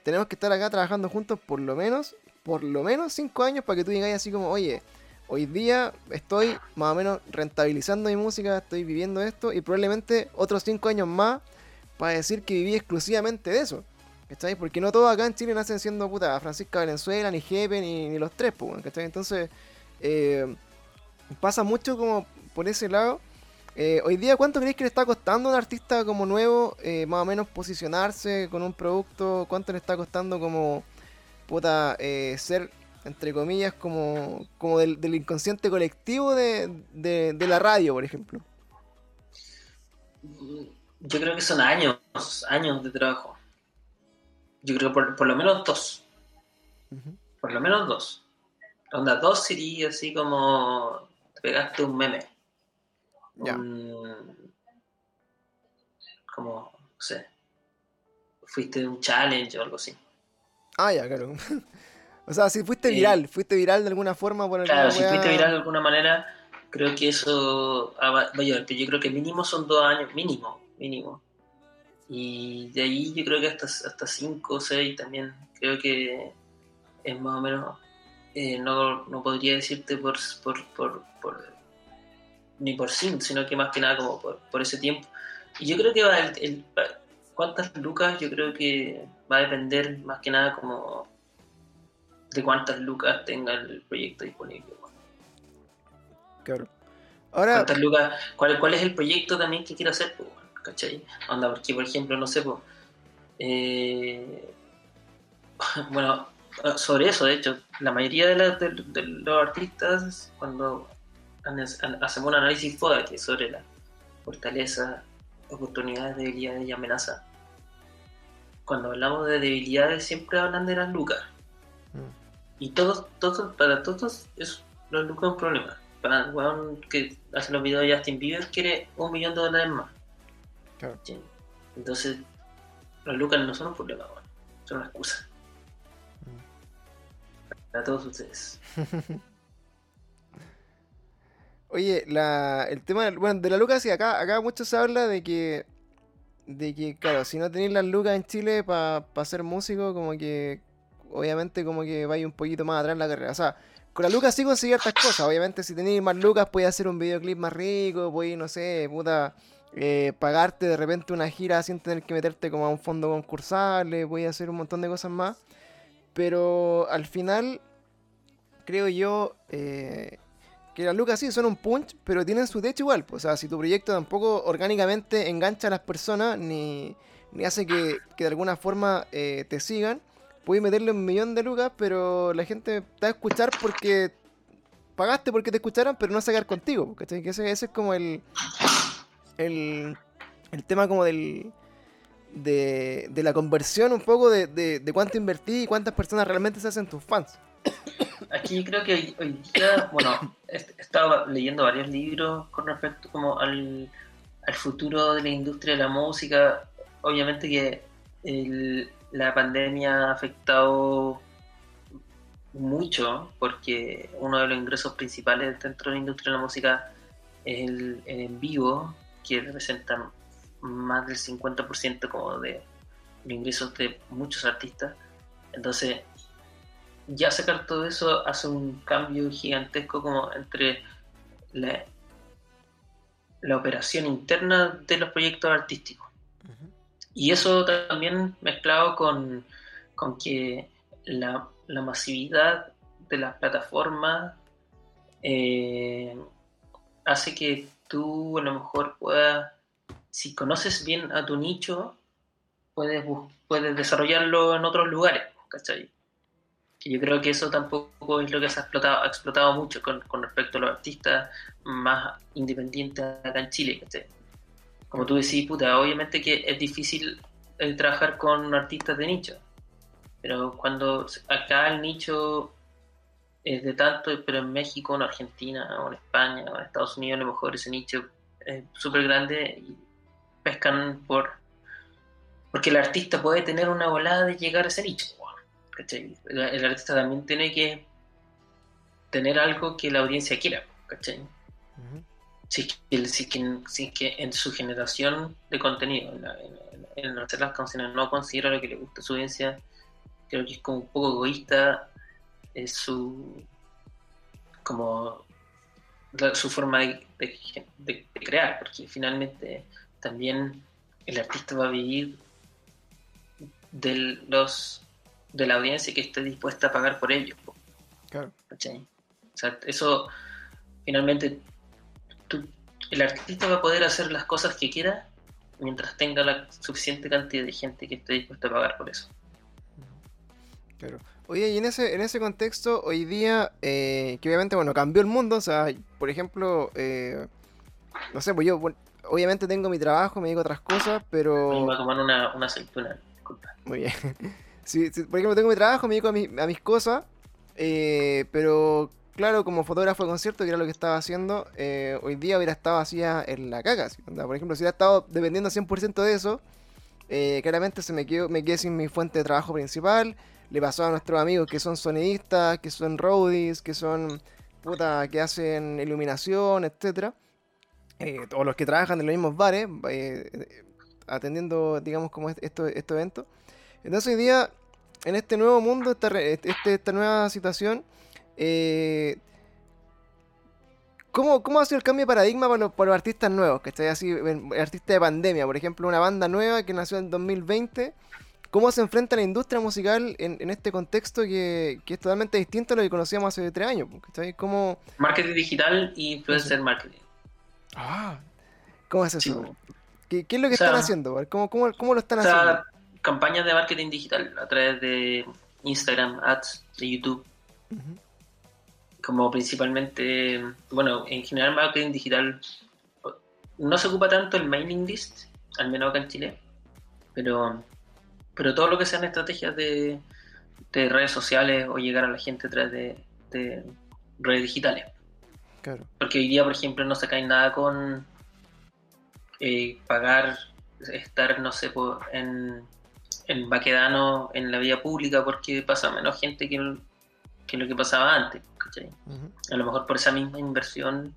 tenemos que estar acá trabajando juntos por lo menos, por lo menos 5 años para que tú digas así como, oye, hoy día estoy más o menos rentabilizando mi música, estoy viviendo esto y probablemente otros 5 años más para decir que viví exclusivamente de eso. ¿Cachai? Porque no todos acá en Chile nacen siendo puta Francisca Valenzuela, ni Jepe, ni, los tres, pues, ¿cachai? Entonces, eh, pasa mucho como por ese lado. Eh, hoy día, ¿cuánto creéis que le está costando a un artista como nuevo, eh, más o menos posicionarse con un producto? ¿Cuánto le está costando como, puta, ser, entre comillas, como, como del, inconsciente colectivo de, de la radio, por ejemplo? Mm, yo creo que son años, años de trabajo. Yo creo por, por lo menos dos. Por lo menos dos. Onda, dos sería así como te pegaste un meme. Ya. como, no sé. Fuiste un challenge o algo así. Ah, ya, claro. o sea, si fuiste viral, fuiste viral de alguna forma por Claro, si fuiste viral de alguna manera, creo que eso va a pero yo creo que mínimo son dos años, mínimo, mínimo. Y de ahí yo creo que hasta, hasta cinco o seis también, creo que es más o menos, eh, no, no, podría decirte por, por, por, por, ni por sin, sino que más que nada como por, por ese tiempo. Y yo creo que va el, cuántas lucas, yo creo que va a depender más que nada como de cuántas lucas tenga el proyecto disponible. Claro. Ahora... ¿Cuántas lucas, cuál, ¿Cuál es el proyecto también que quiero hacer? Pues, ¿Cachai? Onda, porque por ejemplo, no sé, pues, eh, bueno, sobre eso, de hecho, la mayoría de, los artistas, cuando hacemos un análisis FODA, que es sobre la fortaleza, oportunidades, debilidades y amenazas, cuando hablamos de debilidades siempre hablan de las lucas. Mm. Y todos, todos, para todos es, los lucas es un problema. Para el weón que hace los videos de Justin Bieber quiere un millón de dólares más. Entonces, los lucas no son un problema, son una excusa. Mm. Para todos ustedes. Oye, la, el tema bueno, de la lucas, sí, acá, acá mucho se habla de que de que, claro, si no tenéis las lucas en Chile para ser músico, como que, obviamente, como que vais un poquito más atrás en la carrera. O sea, con las lucas sí conseguí ciertas cosas. Obviamente, si tenéis más lucas, podéis hacer un videoclip más rico, podéis, no sé, puta, eh, pagarte de repente una gira sin tener que meterte como a un fondo concursal, voy a hacer un montón de cosas más. Pero al final, creo yo, eh, que las lucas sí son un punch, pero tienen su techo igual. Pues, o sea, si tu proyecto tampoco orgánicamente engancha a las personas, ni, hace que, de alguna forma eh, te sigan, puedes meterle un millón de lucas, pero la gente te va a escuchar porque pagaste porque te escucharon, pero no sacar contigo. ¿cachai? Ese, es como el, el, el tema como del... De, de la conversión un poco de, de, cuánto invertí y cuántas personas realmente se hacen tus fans aquí creo que hoy, día, bueno, he estado leyendo varios libros con respecto como al, futuro de la industria de la música. Obviamente que la pandemia ha afectado mucho porque uno de los ingresos principales dentro de la industria de la música es el, en vivo, que representa más del 50% como de los ingresos de muchos artistas. Entonces, ya sacar todo eso hace un cambio gigantesco como entre la, operación interna de los proyectos artísticos. Y eso también mezclado con, que la, masividad de las plataformas eh, hace que tú a lo mejor puedas, si conoces bien a tu nicho, puedes, puedes desarrollarlo en otros lugares, ¿cachai? yo creo que eso tampoco es lo que se ha explotado, ha explotado mucho con, respecto a los artistas más independientes acá en Chile. Como tú decís, puta, obviamente que es difícil el trabajar con artistas de nicho, pero cuando acá el nicho es de tanto, pero en México, en Argentina, o en España, o en Estados Unidos, a lo mejor ese nicho es súper grande y pescan por... Porque el artista puede tener una volada de llegar a ese nicho el, artista también tiene que tener algo que la audiencia quiera, ¿cachai? Si, que, en su generación de contenido, en, hacer las canciones, no considera lo que le gusta a su audiencia, creo que es como un poco egoísta es su como su forma de, crear, porque finalmente también el artista va a vivir de los de la audiencia que esté dispuesta a pagar por ello. Claro. O sea, eso finalmente el artista va a poder hacer las cosas que quiera mientras tenga la suficiente cantidad de gente que esté dispuesta a pagar por eso. Claro. Oye, y en ese, en ese contexto, hoy día, eh, que obviamente, bueno, cambió el mundo, o sea, por ejemplo, eh, no sé, pues yo, obviamente tengo mi trabajo, me digo otras cosas, pero... Voy a tomar una, una aceituna, disculpa. Muy bien. Si, por ejemplo, tengo mi trabajo, me dedico a, mis cosas, eh, pero claro, como fotógrafo de concierto, que era lo que estaba haciendo, eh, hoy día hubiera estado así en la caca. Por ejemplo, si hubiera estado dependiendo 100% de eso, eh, claramente se me, quedó, me quedé sin mi fuente de trabajo principal. Le pasó a nuestros amigos que son sonidistas, que son roadies, que son puta, que hacen iluminación, etcétera, eh, o los que trabajan en los mismos bares, eh, atendiendo, digamos, como estos esto eventos. Entonces hoy día, en este nuevo mundo, esta, este, esta nueva situación, eh, ¿Cómo, ¿Cómo ha sido el cambio de paradigma para los, para los artistas nuevos? Que está así, artistas de pandemia, por ejemplo, una banda nueva que nació en 2020. ¿Cómo se enfrenta la industria musical en, este contexto que, es totalmente distinto a lo que conocíamos hace tres años? ¿Cómo... Marketing digital y influencer marketing. Ah, ¿cómo es eso? ¿Qué, es lo que están haciendo? ¿Cómo, cómo, cómo lo están haciendo? Campañas de marketing digital a través de Instagram, ads, de YouTube como principalmente, bueno, en general marketing digital no se ocupa tanto el mailing list, al menos acá en Chile, pero, pero todo lo que sean estrategias de, redes sociales o llegar a la gente a través de, redes digitales. Porque hoy día, por ejemplo, no se cae nada con eh, pagar, estar, no sé, en, en Baquedano, en la vía pública, porque pasa menos gente que, que lo que pasaba antes. A lo mejor por esa misma inversión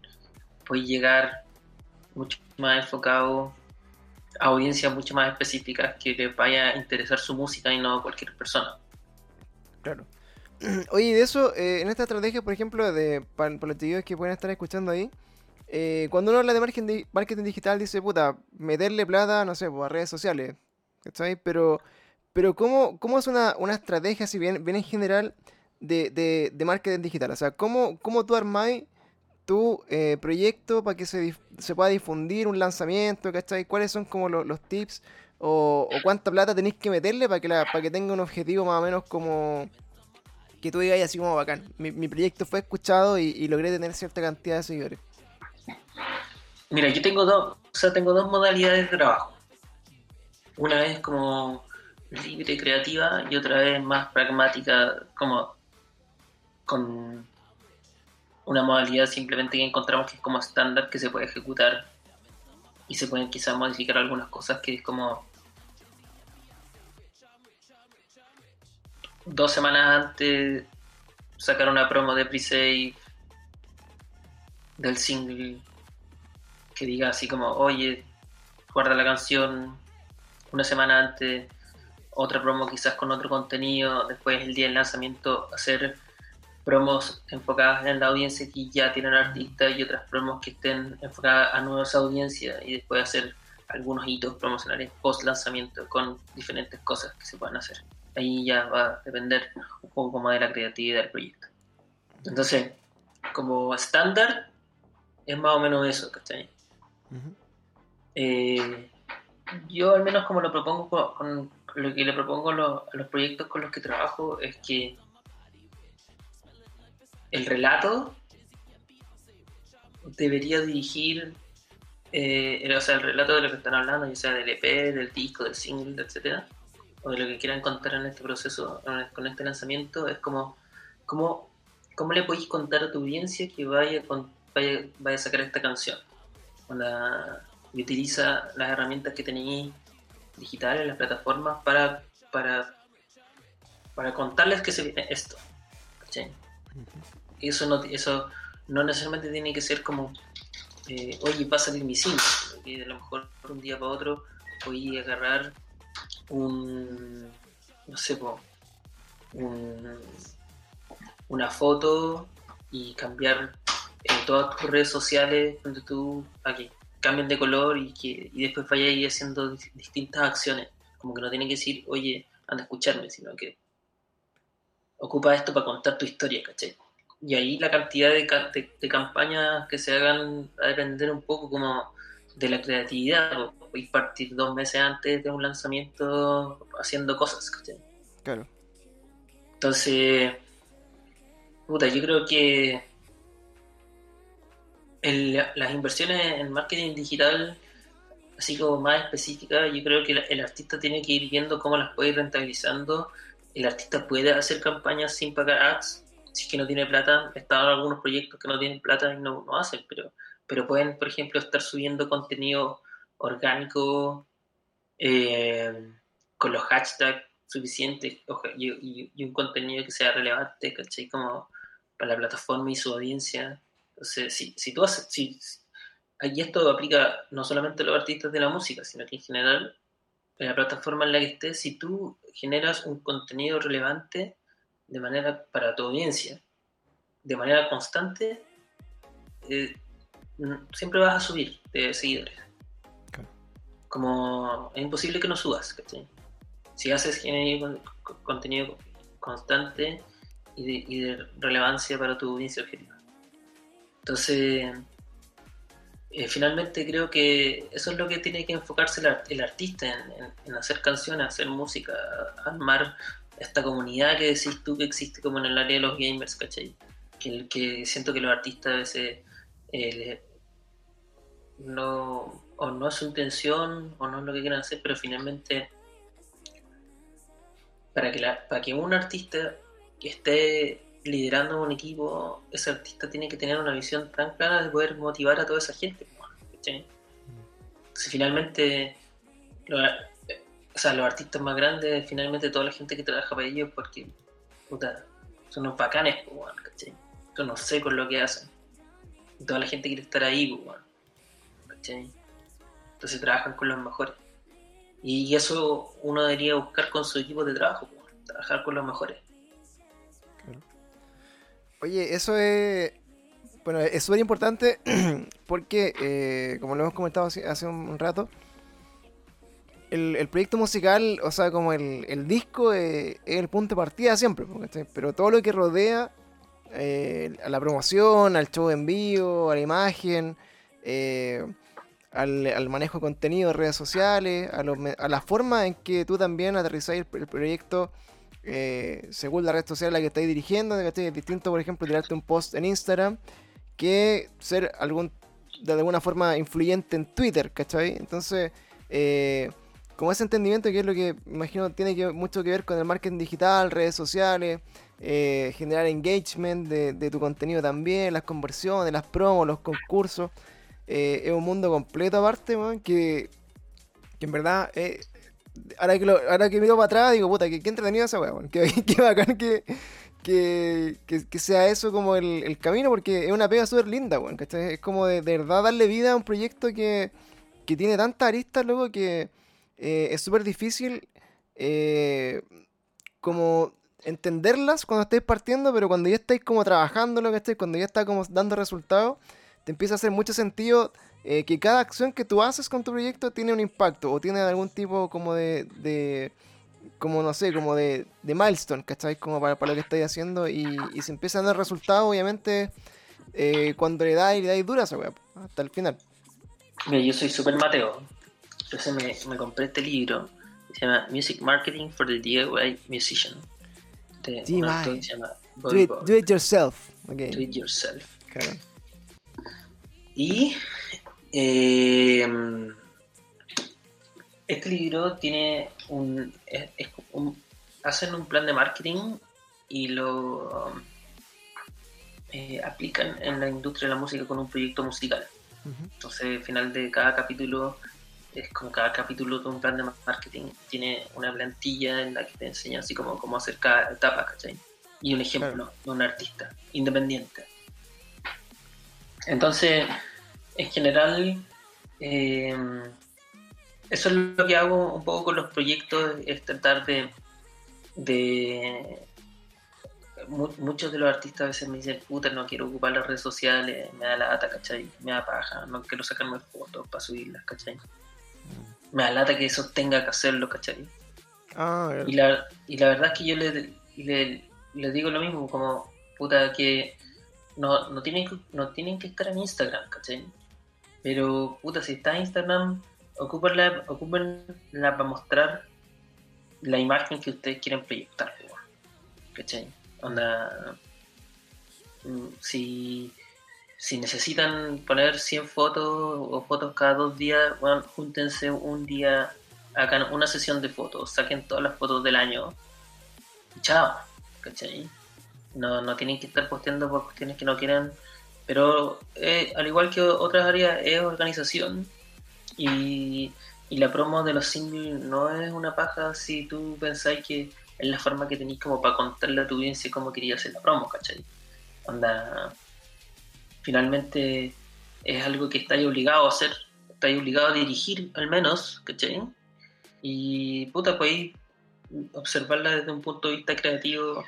puede llegar mucho más enfocado a audiencias mucho más específicas que les vaya a interesar su música y no cualquier persona. Claro. Oye, de eso, eh, en esta estrategia, por ejemplo, de para, los que pueden estar escuchando ahí, eh, cuando uno habla de marketing, marketing, digital, dice, puta, meterle plata, no sé, pues, a redes sociales, Pero, pero ¿cómo, cómo es una, una estrategia, si bien, bien en general, de, de, marketing digital? O sea, ¿cómo, cómo tú armáis tu eh, proyecto para que se, se, pueda difundir un lanzamiento? ¿Cachai? ¿Cuáles son como los tips? O, cuánta plata tenéis que meterle para que, para que tenga un objetivo más o menos como que tú digas así como bacán. Mi, proyecto fue escuchado y, logré tener cierta cantidad de seguidores. Mira, yo tengo dos, o sea, tengo dos modalidades de trabajo. Una es como libre, creativa, y otra vez más pragmática, como con una modalidad simplemente que encontramos que es como estándar que se puede ejecutar y se pueden quizás modificar algunas cosas que es como dos semanas antes sacar una promo de pre-save del single que diga así como oye guarda la canción una semana antes otra promo quizás con otro contenido después el día del lanzamiento hacer promos enfocadas en la audiencia que ya tienen artistas y otras promos que estén enfocadas a nuevas audiencias y después hacer algunos hitos promocionales post lanzamiento con diferentes cosas que se puedan hacer. Ahí ya va a depender un poco más de la creatividad del proyecto. Entonces, como estándar, es más o menos eso, ¿cachai? Eh, yo al menos como lo propongo con, lo que le propongo a los proyectos con los que trabajo es que el relato debería dirigir, eh, o sea, el relato de lo que están hablando, ya sea del EP, del disco, del single, etcétera, o de lo que quieran contar en este proceso, con este lanzamiento, es como, ¿cómo, cómo le podéis contar a tu audiencia que vaya, con, vaya, vaya a sacar esta canción? y utiliza las herramientas que tenéis digitales, las plataformas, para, para, para contarles que se viene esto. ¿sí? Eso no, eso no necesariamente tiene que ser como, eh, oye, pasa el misil, que a lo mejor un día para otro voy a agarrar un, no sé, una foto y cambiar en todas tus redes sociales donde tú aquí cambien de color y que y después vaya ir haciendo distintas acciones como que no tiene que decir oye anda a escucharme sino que ocupa esto para contar tu historia ¿cachai? Y ahí la cantidad de, de, campañas que se hagan va a depender un poco como de la creatividad. A partir dos meses antes de un lanzamiento haciendo cosas. Claro. Entonces, puta, yo creo que las inversiones en marketing digital, así como más específicas, yo creo que el artista tiene que ir viendo cómo las puede ir rentabilizando. El artista puede hacer campañas sin pagar ads, si es que no tiene plata, están algunos proyectos que no tienen plata y no, no hacen, pero, pero pueden, por ejemplo, estar subiendo contenido orgánico eh, con los hashtags suficientes y, un contenido que sea relevante, ¿cachai? Como para la plataforma y su audiencia. Entonces, si, si tú haces, si, y esto aplica no solamente a los artistas de la música, sino que en general en la plataforma en la que estés, si tú generas un contenido relevante de manera para tu audiencia, de manera constante, eh, siempre vas a subir de seguidores. Como es imposible que no subas, Si haces contenido constante y de, relevancia para tu audiencia objetiva. Entonces, eh, finalmente creo que eso es lo que tiene que enfocarse el, artista en, hacer canciones, hacer música, armar esta comunidad que decís tú que existe como en el área de los gamers, ¿cachai? Que, que siento que los artistas a veces eh, no, o no es su intención o no es lo que quieren hacer, pero finalmente para que, la, para que un artista esté liderando un equipo, ese artista tiene que tener una visión tan clara de poder motivar a toda esa gente. Si finalmente, o sea, los artistas más grandes, finalmente toda la gente que trabaja para ellos, porque, puta, son unos bacanes, ¿cachai? Son unos secos lo que hacen. Toda la gente quiere estar ahí, Entonces trabajan con los mejores. Y eso uno debería buscar con su equipo de trabajo, trabajar con los mejores. Oye, eso es. Bueno, es súper importante porque, eh, como lo hemos comentado hace, un rato, el, proyecto musical, o sea, como el, disco es, el punto de partida siempre, pero todo lo que rodea eh, a la promoción, al show en vivo, a la imagen, eh, al, manejo de contenido, redes sociales, a, a, la forma en que tú también aterrizas el, proyecto eh, según la red social a la que estáis dirigiendo. Es distinto, por ejemplo, tirarte un post en Instagram que ser algún de alguna forma influyente en Twitter, ¿cachai? Entonces, como ese entendimiento que es lo que imagino tiene que, mucho que ver con el marketing digital, redes sociales, eh, generar engagement de, tu contenido también, las conversiones, las promos, los concursos. Eh, es un mundo completo aparte, que, que en verdad ahora que, ahora que miro para atrás, digo, puta, que, qué entretenido esa weá, que, que bacán que, que, que, sea eso como el, camino, porque es una pega súper linda, weón, Es como de, verdad darle vida a un proyecto que, que tiene tantas aristas, luego que eh, es súper difícil eh, como entenderlas cuando estáis partiendo, pero cuando ya estáis como trabajando, lo que estáis, cuando ya está como dando resultados, te empieza a hacer mucho sentido eh, que cada acción que tú haces con tu proyecto tiene un impacto o tiene algún tipo como de, de como no sé, como de, de milestone, ¿cachai? Como para, para lo que estáis haciendo y, y se empieza a dar resultado, obviamente, eh, cuando le dais, le dais dura hasta el final. Mira, yo soy súper Mateo, entonces me, me, compré este libro, se llama Music Marketing for the DIY Musician. De DIY. Do it, do it, yourself. Okay. Do it yourself. Y eh, este libro tiene un, hacen un plan de marketing y lo eh, aplican en la industria de la música con un proyecto musical. Entonces, al final de cada capítulo, es como cada capítulo de un plan de marketing, tiene una plantilla en la que te enseña así como cómo hacer cada etapa, ¿cachai? Y un ejemplo de un artista independiente. Entonces, en general, eh, eso es lo que hago un poco con los proyectos, es tratar de... de muchos de los artistas a veces me dicen, puta, no quiero ocupar las redes sociales, me da lata, ¿cachai? Me da paja, no quiero sacarme fotos para subirlas, ¿cachai? Me da lata que eso tenga que hacerlo, ¿cachai? Ah, y, la, y la verdad es que yo le, le, digo lo mismo, como, puta, que no, no, tienen, no tienen que estar en Instagram, ¿cachai? Pero, puta, si está en Instagram, ocupenla, ocupenla para mostrar la imagen que ustedes quieren proyectar, ¿cachai? Onda, mm, si, si necesitan poner 100 fotos o fotos cada dos días, bueno, júntense un día, hagan una sesión de fotos, saquen todas las fotos del año y chao, ¿cachai? No, no tienen que estar posteando por cuestiones que no quieran pero eh, al igual que otras áreas, es organización y, la promo de los singles no es una paja si tú pensáis que es la forma que tenéis como para contarle a tu audiencia cómo querías hacer la promo, ¿cachai? Onda, finalmente es algo que estáis obligado a hacer, estáis obligado a dirigir al menos, ¿cachai? Y puta, podéis observarla desde un punto de vista creativo.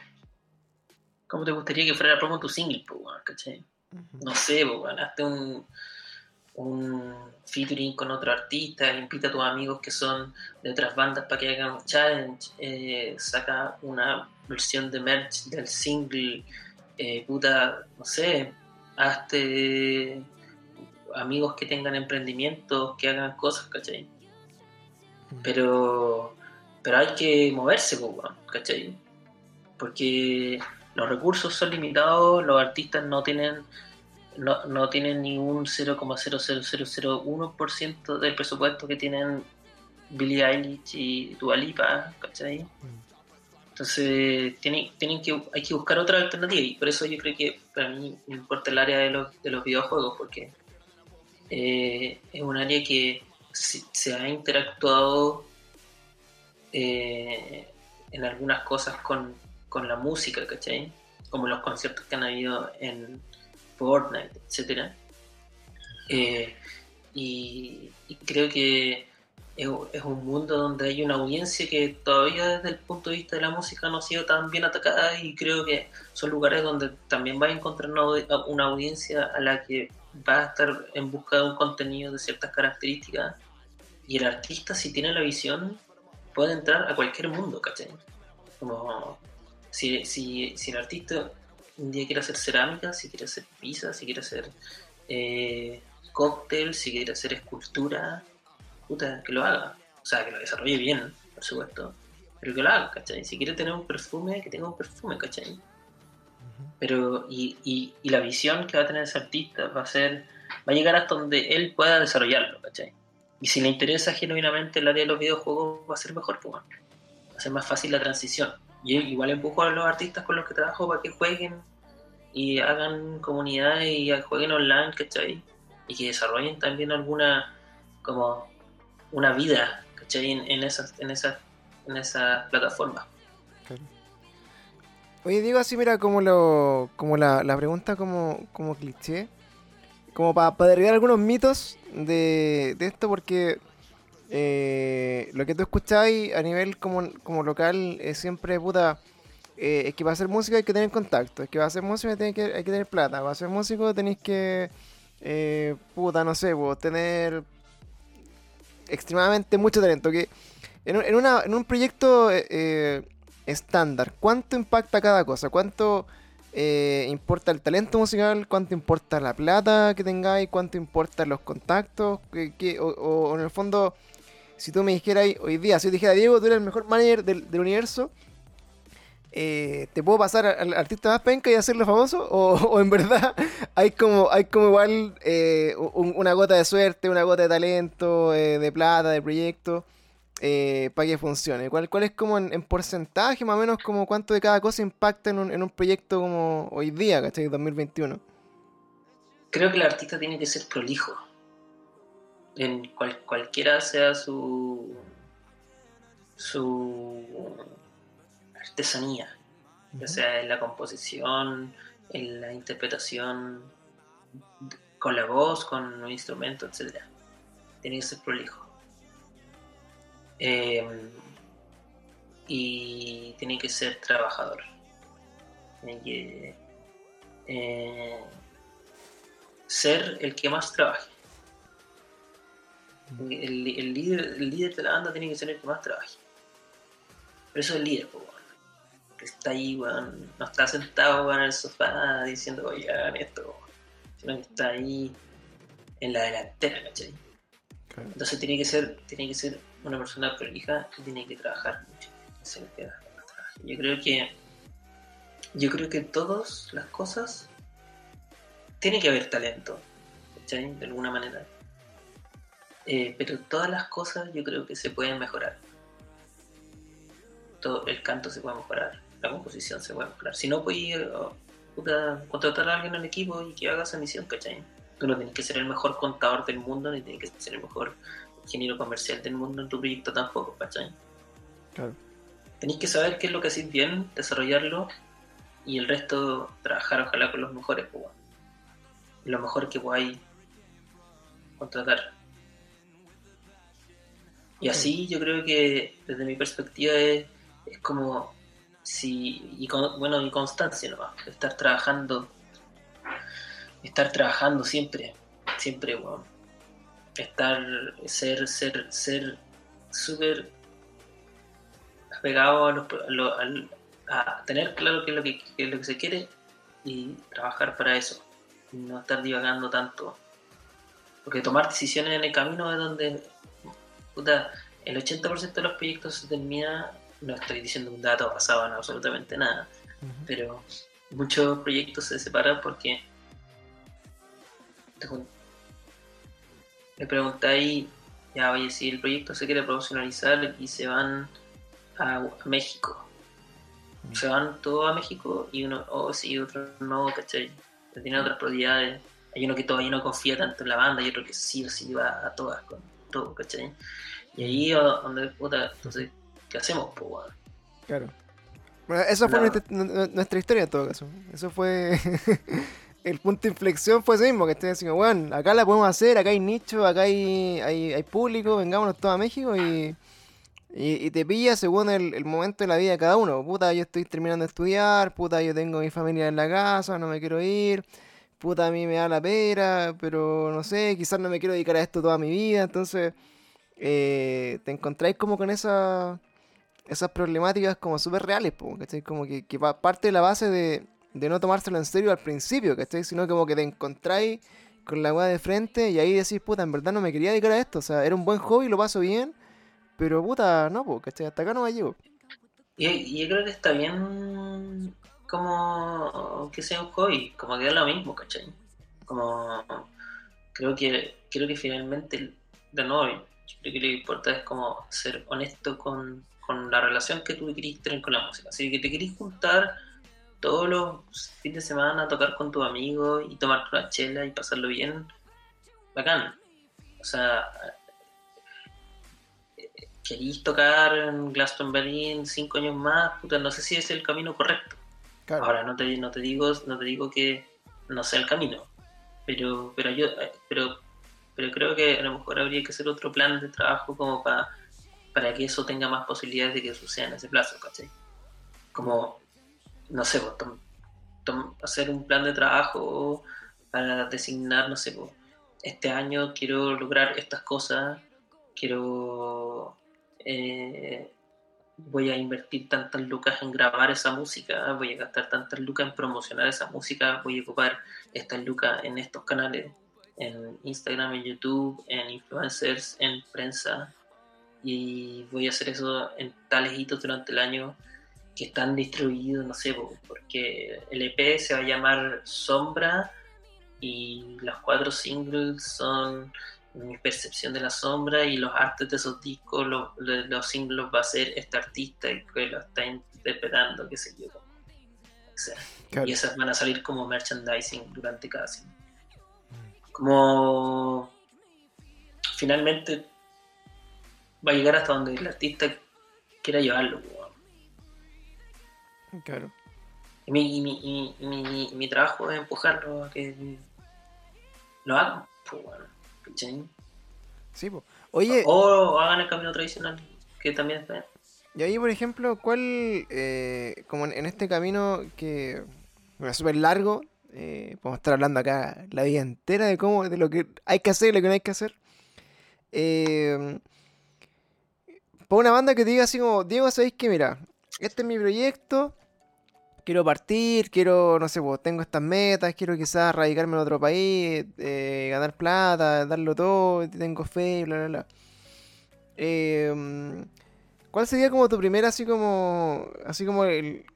¿Cómo te gustaría que fuera la promo tu single, ¿cachai? No sé, pues, hazte un, un featuring con otro artista, invita a tus amigos que son de otras bandas para que hagan un challenge, eh, saca una versión de merch del single, eh, puta, no sé, hazte amigos que tengan emprendimientos, que hagan cosas, ¿cachai? Pero, pero hay que moverse, ¿cachai? Porque los recursos son limitados, los artistas no tienen no, no tienen ni un 0,00001% del presupuesto que tienen Billie Eilish y Dua Lipa, ¿cachai? Entonces tienen, tienen que, hay que buscar otra alternativa y por eso yo creo que para mí me importa el área de los, de los videojuegos porque eh, es un área que se, ha interactuado eh, en algunas cosas con, con la música, ¿cachai? Como los conciertos que han habido en, Fortnite, etcétera. Eh, y, creo que es, un mundo donde hay una audiencia que todavía desde el punto de vista de la música no ha sido tan bien atacada y creo que son lugares donde también va a encontrar una, audiencia a la que va a estar en busca de un contenido de ciertas características y el artista si tiene la visión puede entrar a cualquier mundo, ¿cachai? Como si, si, si el artista un día quiere hacer cerámica, si quiere hacer pizza, si quiere hacer eh, cóctel, si quiere hacer escultura, puta, que lo haga. O sea, que lo desarrolle bien, por supuesto. Pero que lo haga, ¿cachai? Si quiere tener un perfume, que tenga un perfume, ¿cachai? Pero, y, y, y, la visión que va a tener ese artista va a ser, va a llegar hasta donde él pueda desarrollarlo, ¿cachai? Y si le interesa genuinamente el área de los videojuegos, va a ser mejor, pues, va a ser más fácil la transición. Yo igual empujo a los artistas con los que trabajo para que jueguen y hagan comunidades y jueguen online, ¿cachai? Y que desarrollen también alguna, como, una vida, ¿cachai? En, esas, en esas, en esas plataformas. Oye, digo así, mira, como lo, como la, la pregunta como, como cliché, como para, para derribar algunos mitos de, de esto, porque eh, lo que tú escucháis a nivel como, como local es siempre puta. Eh, es que para hacer música hay que tener contacto. Es que para hacer música hay que, hay que tener plata. Para hacer músico tenéis que. Eh, puta, no sé, vos, tener extremadamente mucho talento. Que en, en, una, en un proyecto estándar, ¿cuánto impacta cada cosa? ¿Cuánto importa el talento musical? ¿Cuánto importa la plata que tengáis? ¿Cuánto importan los contactos? o, en el fondo, si tú me dijeras hoy día, si yo dijera, Diego, tú eres el mejor manager del, universo, eh, ¿te puedo pasar al artista más penca y hacerlo famoso? ¿O, en verdad hay como, hay como igual eh, una gota de suerte, una gota de talento, eh, de plata, de proyecto, para que funcione? ¿Cuál, ¿Cuál es como en, porcentaje, más o menos, como cuánto de cada cosa impacta en un, en un proyecto como hoy día, ¿cachai? 2021. Creo que el artista tiene que ser prolijo en cualquiera sea su su artesanía, ya sea en la composición, en la interpretación con la voz, con un instrumento, etc. Tiene que ser prolijo. Em, y tiene que ser trabajador. Tiene que eh, ser el que más trabaje. El, líder, el líder de la banda tiene que ser el que más trabaje. Pero eso es el líder, Que está ahí, No está sentado, en el sofá diciendo, oye, hagan esto, Sino que está ahí en la delantera, ¿cachai? Entonces tiene que ser, tiene que ser una persona prolija que tiene que trabajar mucho. Yo creo que yo creo que todas las cosas tiene que haber talento, ¿cachai? De alguna manera. Eh, pero todas las cosas yo creo que se pueden mejorar. Todo, el canto se puede mejorar, la composición se puede mejorar. Si no, puedes oh, contratar a alguien en el equipo y que haga esa misión, ¿cachai? Tú no tienes que ser el mejor contador del mundo, ni tienes que ser el mejor ingeniero comercial del mundo en tu proyecto tampoco, ¿cachai? Claro. Tenéis que saber qué es lo que haces bien, desarrollarlo y el resto trabajar ojalá con los mejores, pues, lo mejor que podáis contratar. Y así yo creo que desde mi perspectiva es, es como si, y con, bueno, y constancia nomás, estar trabajando, estar trabajando siempre, siempre, estar, ser, ser, ser súper apegado a, a, tener claro qué es, lo que, qué es lo que se quiere y trabajar para eso, no estar divagando tanto. Porque tomar decisiones en el camino es donde puta, el 80% de los proyectos se termina no estoy diciendo un dato basado en absolutamente nada, pero muchos proyectos se separan porque le preguntáis, ya oye, si el proyecto se quiere profesionalizar y se van a, México, se van todos a México y uno, o oh, sí, otro no, ¿cachai? Tiene otras prioridades. Hay uno que todavía no confía tanto en la banda y otro que sí o sí va a todas con todo, ¿cachai? Y ahí donde, puta, entonces ¿qué hacemos, pues, Claro. Bueno, esa fue nuestra, historia en todo caso. Eso fue. el punto de inflexión fue ese mismo, que estoy diciendo, bueno, acá la podemos hacer, acá hay nicho, acá hay, hay, público, vengámonos todos a México y, y, te pilla según el, momento de la vida de cada uno. Puta, yo estoy terminando de estudiar, puta, yo tengo mi familia en la casa, no me quiero ir, puta, a mí me da la pera, pero no sé, quizás no me quiero dedicar a esto toda mi vida, entonces eh, te encontráis como con esa esas problemáticas como súper reales, ¿cachai? Como que, que parte de la base de, no tomárselo en serio al principio, ¿cachai? Sino como que te encontráis con la weá de frente y ahí decís, puta, en verdad no me quería dedicar a esto, o sea, era un buen hobby, lo paso bien, pero puta, no, pues, ¿cachai? Hasta acá no me llevo. Y, yo creo que está bien como que sea un hobby, como que es lo mismo, ¿cachai? Como creo que creo que finalmente de nuevo yo creo que lo que importa es como ser honesto con, con la relación que tú querés tener con la música. Así que te querés juntar todos los fines de semana a tocar con tus amigos y tomar una chela y pasarlo bien, bacán. O sea, querís tocar en Glastonbury cinco años más, puta, no sé si es el camino correcto. Ahora no te, no te digo, no te digo que no sea el camino, pero, pero yo, pero, pero creo que a lo mejor habría que hacer otro plan de trabajo como para para que eso tenga más posibilidades de que suceda en ese plazo, ¿cachai? Como, no sé, hacer un plan de trabajo para designar, no sé, este año quiero lograr estas cosas, quiero, eh, voy a invertir tantas lucas en grabar esa música, voy a gastar tantas lucas en promocionar esa música, voy a ocupar estas lucas en estos canales, en Instagram, en YouTube, en influencers, en prensa, y voy a hacer eso en tales hitos durante el año que están distribuidos, no sé, porque el EP se va a llamar Sombra y los cuatro singles son mi percepción de la sombra y los artes de esos discos, los, los singles va a ser este artista que lo está interpretando, qué sé yo. Y esas van a salir como merchandising durante cada single. Como finalmente va a llegar hasta donde el artista quiera llevarlo. Claro. Y mi, mi, mi, mi, trabajo es empujarlo a que lo hagan. Pues, bueno, Sí, pues. Oye. O hagan el camino tradicional, que también está Y ahí, por ejemplo, ¿cuál, eh, como en, este camino que es súper largo, eh, podemos estar hablando acá la vida entera de cómo, de lo que hay que hacer y lo que no hay que hacer. Eh, para una banda que te diga así como, Diego, ¿sabéis que mira, este es mi proyecto, quiero partir, quiero, no sé, pues, tengo estas metas, quiero quizás radicarme en otro país, eh, ganar plata, darlo todo, tengo fe, bla, bla, bla. Em, ¿Cuál sería como tu primera, así como, así como el,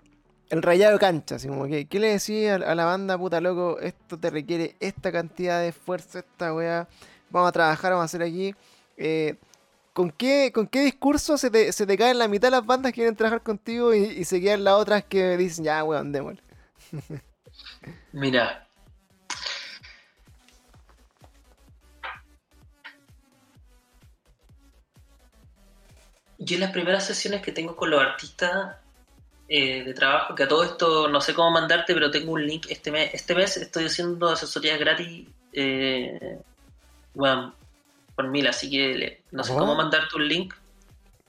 el rayado cancha? Así como, que, ¿qué le decías a, la banda, puta loco, esto te requiere esta cantidad de esfuerzo, esta weá, vamos a trabajar, vamos a hacer aquí? Eh, ¿Con qué, ¿Con qué discurso se te, se te caen la mitad de las bandas que quieren trabajar contigo y, se quedan las otras que dicen, ya, weón, démosle? Mira. Yo en las primeras sesiones que tengo con los artistas, eh, de trabajo, que a todo esto no sé cómo mandarte, pero tengo un link. Este mes, este mes estoy haciendo asesoría gratis, eh, por mil, así que no sé cómo mandarte un link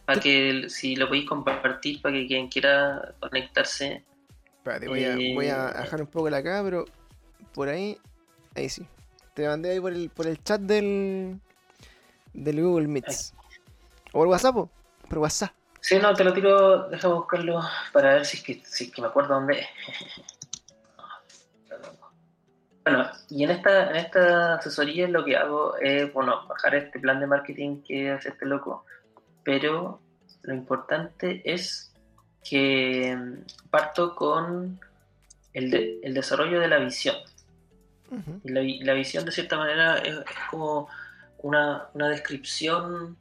para que si lo podéis compartir, para que quien quiera conectarse. Espérate, voy, a, voy a bajar un poco la acá, pero por ahí, ahí sí. Te mandé ahí por el, por el chat del, del Google Meets. O por WhatsApp, por WhatsApp. Sí, no, te lo tiro, déjame buscarlo para ver si es que, si es que me acuerdo dónde es. Bueno, y en esta, en esta asesoría lo que hago es, bueno, bajar este plan de marketing que hace este loco, pero lo importante es que mm, parto con el, el desarrollo de la visión. y la, la, visión, de cierta manera, es, como una, una descripción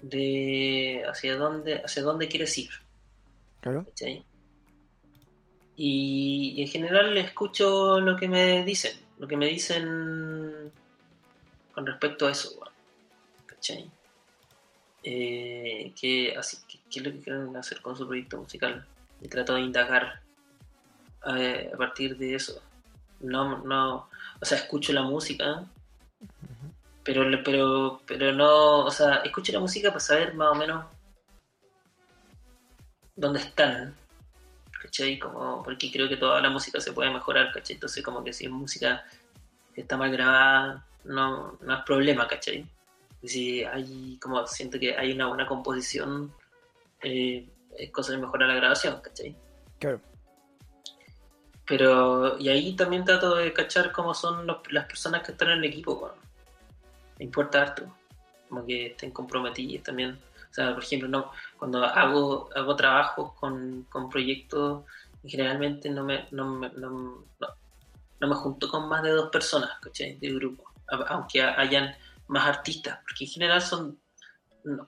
de hacia dónde, hacia dónde quieres ir. Claro. Y, en general escucho lo que me dicen, lo que me dicen con respecto a eso. ¿Cachai? Eh, que, así, ¿Qué es lo que quieren hacer con su proyecto musical? Y trato de indagar eh, a partir de eso. No, no, o sea, escucho la música, pero, pero, pero no, o sea, escucho la música para saber más o menos dónde están, ¿cachai? Como, porque creo que toda la música se puede mejorar, ¿cachai? Entonces como que si es música que está mal grabada, no, no es problema, ¿cachai? Si hay, como siento que hay una buena composición, eh, es cosa de mejorar la grabación, ¿cachai? Claro. Pero, y ahí también trato de cachar cómo son las personas que están en el equipo, bueno me importa harto, como que estén comprometidos también. O sea, por ejemplo, no, cuando hago, hago trabajos con, con proyectos, generalmente no me, no, me, no, me junto con más de dos personas, ¿cachai? De grupo, aunque hayan más artistas, porque en general son,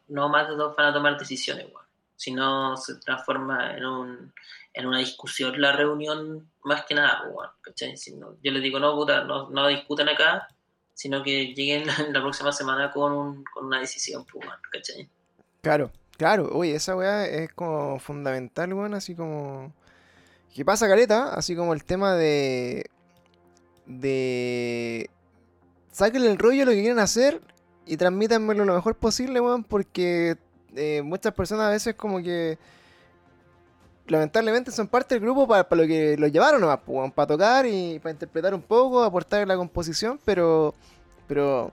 no, más de dos van a tomar decisiones, igual. Si no se transforma en, un, en una discusión la reunión, más que nada, igual, ¿cachai? Si no, yo les digo, no, puta, no, no discutan acá, sino que lleguen la, próxima semana con, una decisión, pues, ¿cachai? Claro, claro, oye, esa weá es como fundamental, weón, así como... ¿Qué pasa, Careta? Así como el tema de... De... Sáquenle el rollo lo que quieren hacer y transmítanmelo lo mejor posible, weón, porque eh, muchas personas a veces como que lamentablemente son parte del grupo para, lo que lo llevaron nomás, para tocar y para interpretar un poco, aportar la composición, pero pero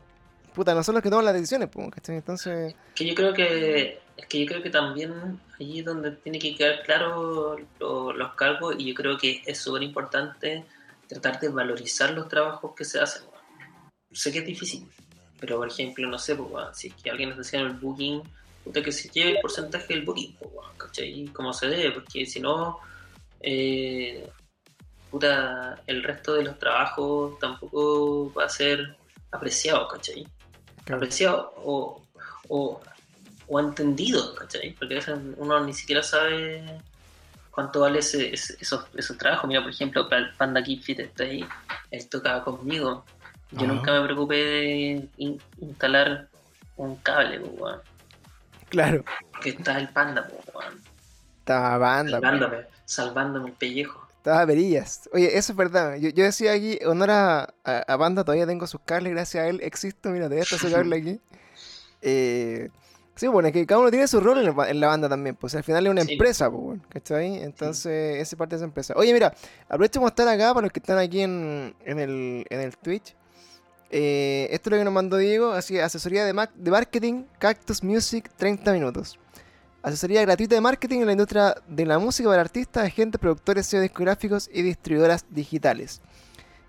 puta, no son los que toman las decisiones, pues, Entonces... Que yo creo que es que yo creo que también allí es donde tiene que quedar claro los cargos y yo creo que es súper importante tratar de valorizar los trabajos que se hacen. Sé que es difícil, pero por ejemplo, no sé, pues, si es que alguien está haciendo el booking, puta que se lleve el porcentaje del booking, pues, ¿cachai? Como se debe, porque si no, eh, puta, el resto de los trabajos tampoco va a ser apreciado, ¿cachai? Apreciado o, o, o, entendido, ¿cachai? Porque a veces uno ni siquiera sabe cuánto vale ese, esos, esos trabajos. Mira, por ejemplo, Panda Kid Fit está ahí, él tocaba conmigo. Yo nunca me preocupé de instalar un cable, pues, Claro. Que está el panda, pues, Estaba banda. Salvándome, salvándome el pellejo. Estaba perillas. Oye, eso es verdad. Yo, decía aquí, honor a, a, Banda, todavía tengo sus cables, gracias a él existo. Mira, todavía está su cable aquí. Eh, sí, bueno, es que cada uno tiene su rol en, la banda también. Pues al final es una empresa, pues, bueno, ¿cachai? Entonces, esa parte de esa empresa. Oye, mira, aprovecho de estar acá para los que están aquí en, en, el, en el Twitch. Eh, esto es lo que nos mandó Diego, así asesoría de, de marketing, Cactus Music, 30 minutos. Asesoría gratuita de marketing en la industria de la música para artistas, agentes, productores, sellos discográficos y distribuidoras digitales.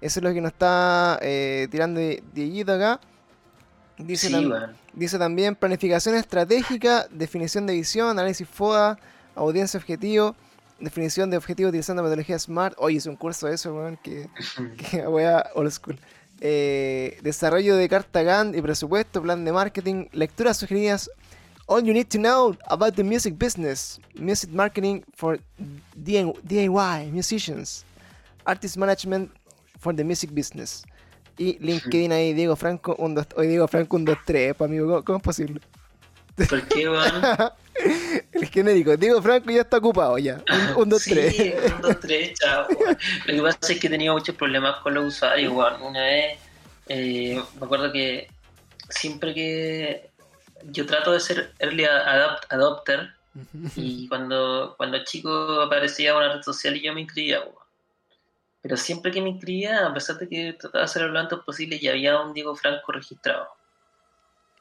Eso es lo que nos está eh, tirando Dieguito acá. Dice, dice también planificación estratégica, definición de visión, análisis FODA, audiencia objetivo, definición de objetivo utilizando metodología SMART. Oye, es un curso de eso, weón, que, que a old school. Eh, desarrollo de carta GAN y presupuesto, plan de marketing, lecturas sugeridas All you need to know about the music business, music marketing for DIY musicians, artist management for the music business. Y LinkedIn ahí, Diego Franco, un, dos, hoy Diego Franco, un 2, 3, pues amigo, ¿cómo, es posible? ¿Por qué, weón? el genérico. Diego Franco ya está ocupado ya. Un, dos, sí, tres. un, dos, tres, chao. weón. Lo que pasa es que he tenido muchos problemas con los usuarios, weón. Una vez, eh, me acuerdo que siempre que yo trato de ser early adopt, adopter y cuando, cuando chico aparecía una red social y yo me inscribía. Pero siempre que me inscribía, a pesar de que trataba de hacer lo antes posible, ya había un Diego Franco registrado.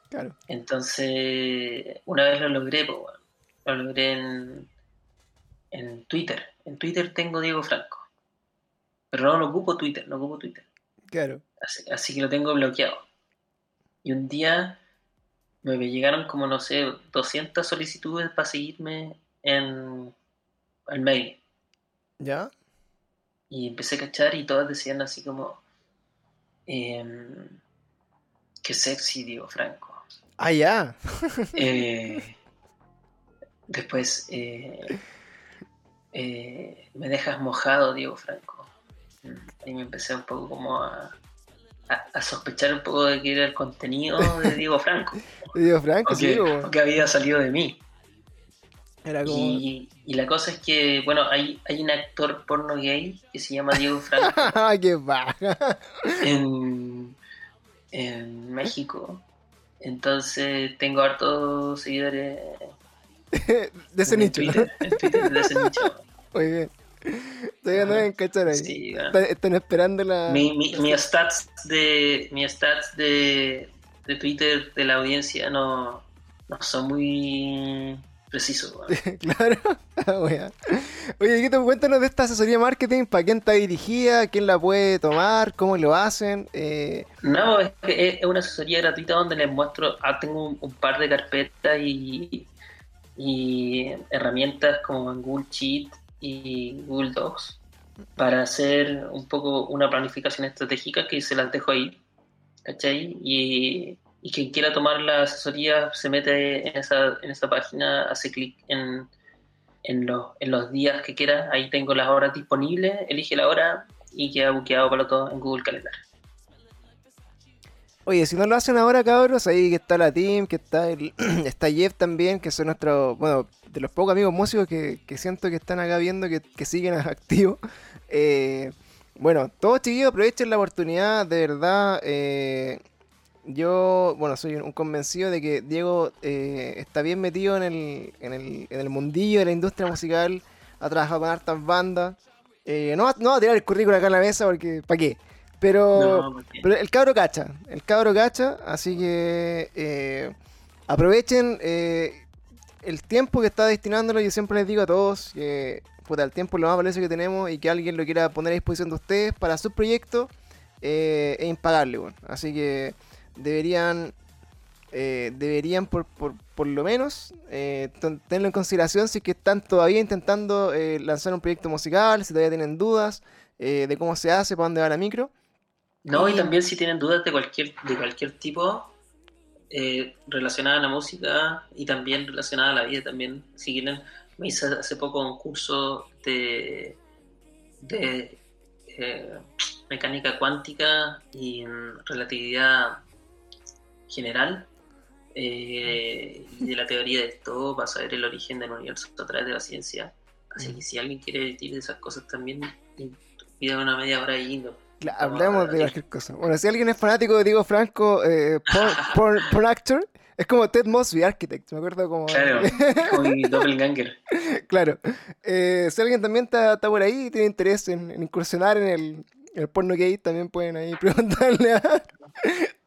Claro. Entonces, una vez lo logré, pues, lo logré en, en Twitter. En Twitter tengo Diego Franco. Pero no lo ocupo Twitter, no ocupo Twitter. Claro. Así, así que lo tengo bloqueado. Y un día me llegaron como, no sé, 200 solicitudes para seguirme en el mail. ¿Ya? Y empecé a cachar y todas decían así como... em, qué sexy, Diego Franco. Ah, ya. Eh, después, eh, eh, me dejas mojado, Diego Franco. Y me empecé un poco como a, a- a sospechar un poco de que era el contenido de Diego Franco. Diego Franco, o, sí, que, weón. o que había salido de mí. Era como. Y, y la cosa es que, bueno, hay, hay un actor porno gay que se llama Diego Franco ¡Qué baja! en, en México. Entonces tengo hartos seguidores De ese nicho. Twitter, en Twitter de ese nicho. Muy bien. Todavía no deben cachar ahí. Sí. Están, están esperando la. mi, mi, mi stats de mi stats de, de Twitter de la audiencia no, no son muy precisos. Claro. Oye, Guito, cuéntanos de esta asesoría de marketing. ¿Para quién está dirigida? ¿Quién la puede tomar? ¿Cómo lo hacen? Eh, No, es que es una asesoría gratuita donde les muestro, ah, tengo un, un par de carpetas y, y herramientas como en Google Sheet y Google Docs para hacer un poco una planificación estratégica que se las dejo ahí, ¿cachai? Y, y quien quiera tomar la asesoría se mete en esa, en esa página, hace clic en, en, los, en los días que quiera, ahí tengo las horas disponibles, elige la hora y queda buqueado para todo en Google Calendar. Oye, si no lo hacen ahora, cabros, ahí que está la team, que está el, está Jeff también, que son nuestros, bueno, de los pocos amigos músicos que, siento que están acá viendo, que, siguen activos. Eh, bueno, todos chiquillos, aprovechen la oportunidad, de verdad. eh, yo, bueno, soy un convencido de que Diego eh, está bien metido en el, mundillo de la industria musical, ha trabajado con hartas bandas. Eh, no, no va a tirar el currículum acá en la mesa porque, ¿para qué? Pero... No, porque- Pero el cabro cacha, el cabro cacha, así que eh, aprovechen eh, el tiempo que está destinándolo. Yo siempre les digo a todos que puta, el tiempo es lo más valioso que tenemos y que alguien lo quiera poner a disposición de ustedes para sus proyectos eh, es impagable. weón. Así que deberían, eh, deberían por, por, por lo menos tenerlo en consideración si es que están todavía intentando lanzar un proyecto musical, si todavía tienen dudas eh, de cómo se hace, para dónde va la micro. No, y Y- también si tienen dudas de cualquier, de cualquier tipo eh, relacionada a la música y también relacionada a la vida, también si quieren, me hice hace poco un curso de, de eh, mecánica cuántica y mm, relatividad general eh, y de la teoría de todo para saber el origen del universo a través de la ciencia. Así que si alguien quiere decir de esas cosas también, pida una media hora ahí. ¿no? Hablamos de cualquier cosa. Bueno, si alguien es fanático de Diego Franco, eh, porn, porn- porn actor, es como Ted Mosby, architect. Me acuerdo como. Claro, como mi doppelganger. claro. Eh, si alguien también está, está por ahí y tiene interés en, en incursionar en el, el porno gay, también pueden ahí preguntarle a,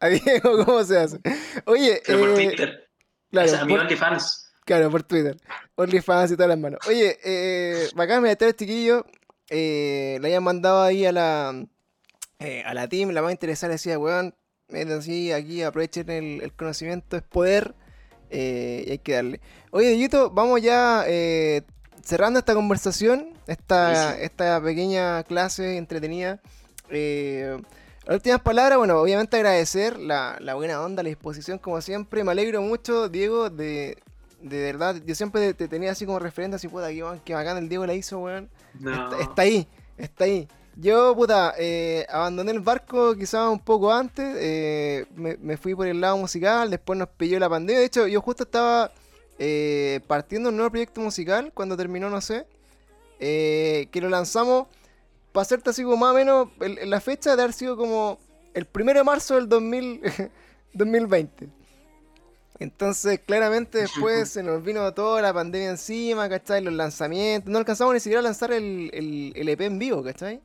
a Diego cómo se hace. Oye, Pero por eh, Twitter. claro, es por- OnlyFans. Claro, por Twitter. OnlyFans y todas las manos. Oye, eh, bacán, me este chiquillo. Eh, le habían mandado ahí a la eh, a la team, la más interesada decía, weón, métanse aquí, aprovechen el, el conocimiento, es poder. eh, y hay que darle. Oye, Dieguito, vamos ya eh, cerrando esta conversación, esta, Sí, esta pequeña clase entretenida. Las últimas palabras, bueno, obviamente agradecer la, la buena onda, la disposición como siempre. Me alegro mucho, Diego, de, de verdad. Yo siempre te, te tenía así como referente, así, puta, que, que bacán el Diego la hizo, weón. No. Está, está ahí, está ahí. Yo, puta, eh, abandoné el barco quizás un poco antes, eh, me, me fui por el lado musical, después nos pilló la pandemia. De hecho, yo justo estaba eh, partiendo un nuevo proyecto musical cuando terminó, no sé, eh, que lo lanzamos, para hacerte así como más o menos, el- el- la fecha de haber sido como el primero de marzo del 2000, 2020. Entonces, claramente después se nos vino toda la pandemia encima, ¿cachai? Los lanzamientos. No alcanzamos ni siquiera a lanzar el, el, el EP en vivo, ¿cachai?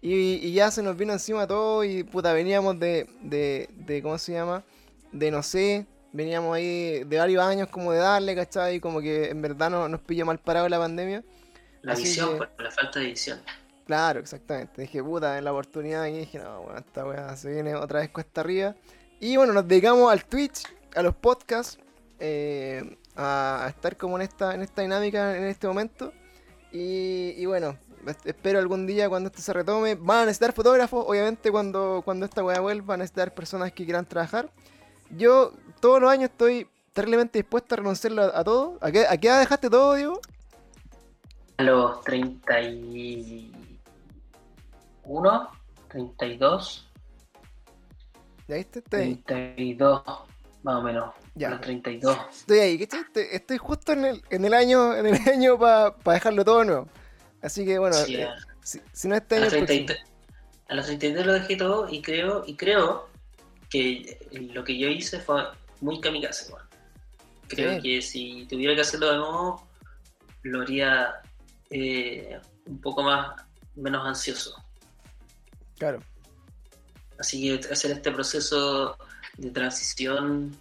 Y, y ya se nos vino encima todo y puta, veníamos de, de, de, ¿cómo se llama? De no sé, veníamos ahí de varios años como de darle, ¿cachai? Como que en verdad no, nos pilló mal parado la pandemia. La Así visión, que- pues, la falta de visión. Claro, exactamente. Dije, puta, en la oportunidad y dije, no, bueno, esta weá se viene otra vez cuesta arriba. Y bueno, nos dedicamos al Twitch, a los podcasts, eh, a, a estar como en esta, en esta dinámica en este momento. Y, y bueno, espero algún día cuando esto se retome. Van a necesitar fotógrafos, obviamente cuando, cuando esta weá vuelva, van a necesitar personas que quieran trabajar. Yo todos los años estoy terriblemente dispuesto a renunciarlo a, a todo. ¿A qué, ¿A qué edad dejaste todo, Diego? A los 31, 32, ¿Ya viste? Estoy ahí. 32, más o menos. Ya. Los 32. Estoy ahí, ¿cachai? Estoy, justo en el, en el año, en el año para dejarlo todo nuevo. Así que bueno, Sí, eh, a- si, si no este a, año, los el 33, próximo. a los 33 lo dejé todo y creo, y creo que lo que yo hice fue muy kamikaze. weón. Creo Sí. que si tuviera que hacerlo de nuevo, lo haría eh, un poco más menos ansioso. Claro, Así que hacer este proceso de transición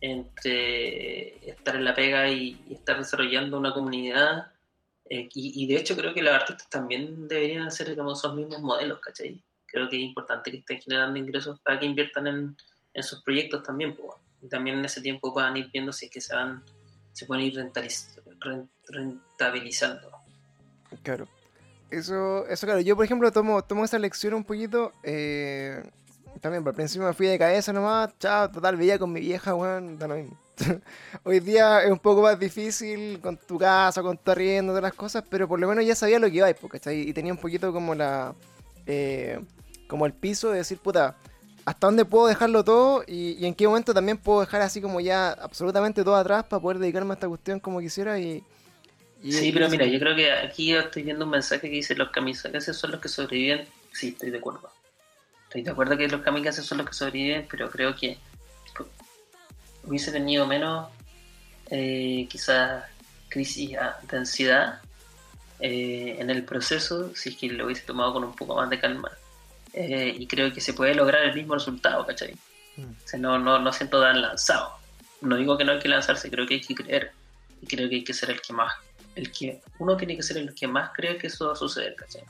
entre estar en la pega y, y estar desarrollando una comunidad. Eh, y, de hecho creo que los artistas también deberían hacer como esos mismos modelos, ¿cachai? Creo que es importante que estén generando ingresos para que inviertan en, sus proyectos también. pues. Y también en ese tiempo puedan ir viendo si es que se van, se pueden ir rentabilizando. claro. Eso, eso claro, yo por ejemplo tomo, tomo esa lección un poquito. eh, también, por principio me fui de cabeza nomás. Chao, total, veía con mi vieja, weón, da lo mismo. Hoy día es un poco más difícil con tu casa, con tu arriendo, todas las cosas, pero por lo menos ya sabía lo que iba, pues, ¿cachai? Y tenía un poquito como la. eh, como el piso de decir, puta, hasta dónde puedo dejarlo todo y, y en qué momento también puedo dejar así como ya absolutamente todo atrás para poder dedicarme a esta cuestión como quisiera y. y- Sí, y pero eso- mira, yo creo que aquí yo estoy viendo un mensaje que dice los kamikazes son los que sobreviven. Sí, estoy de acuerdo. Estoy de acuerdo que los kamikazes son los que sobreviven, pero creo que hubiese tenido menos eh, quizás crisis de ansiedad eh, en el proceso si es que lo hubiese tomado con un poco más de calma. Eh, y creo que se puede lograr el mismo resultado, ¿cachai? Mm. O sea, no, no, no siento tan lanzado. No digo que no hay que lanzarse, creo que hay que creer. Y creo que hay que ser el que más, el que uno tiene que ser el que más cree que eso va a suceder, ¿cachai?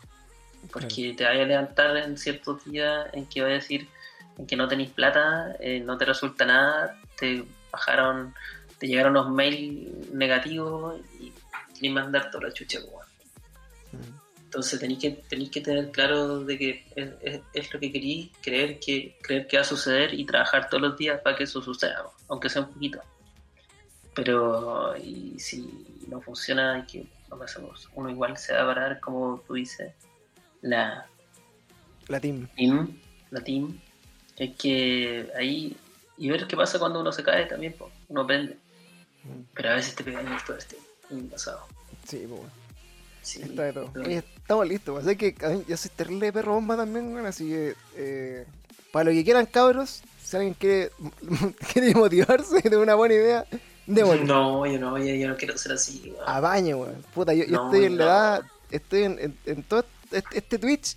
Porque te vaya a levantar en ciertos días en que va a decir en que no tenéis plata, eh, no te resulta nada, te bajaron, te llegaron unos mails negativos y queréis mandar toda la chucha, weón. Mm. Entonces tenéis que, tenéis que tener claro de que es, es- es lo que queréis, creer que, creer que va a suceder y trabajar todos los días para que eso suceda, aunque sea un poquito. Pero y si no funciona, que no. Uno igual se va a parar, como tú dices, la La team. team, la team. Hay que ahí y ver qué pasa cuando uno se cae también, po. uno aprende. Mm. Pero a veces te pegan todo este pasado. Sí, pues. bueno. Sí, Está de todo. Oye, estamos listos. Sé que a mí- yo soy terrible de perro bomba también, weón, así que eh, para lo que quieran, cabros, si alguien quiere, quiere motivarse de una buena idea, démosle. No, yo no, yo, yo no quiero ser así. weón. A baño, weón. Puta, yo, estoy en la edad, estoy en, en- en todo este, este Twitch,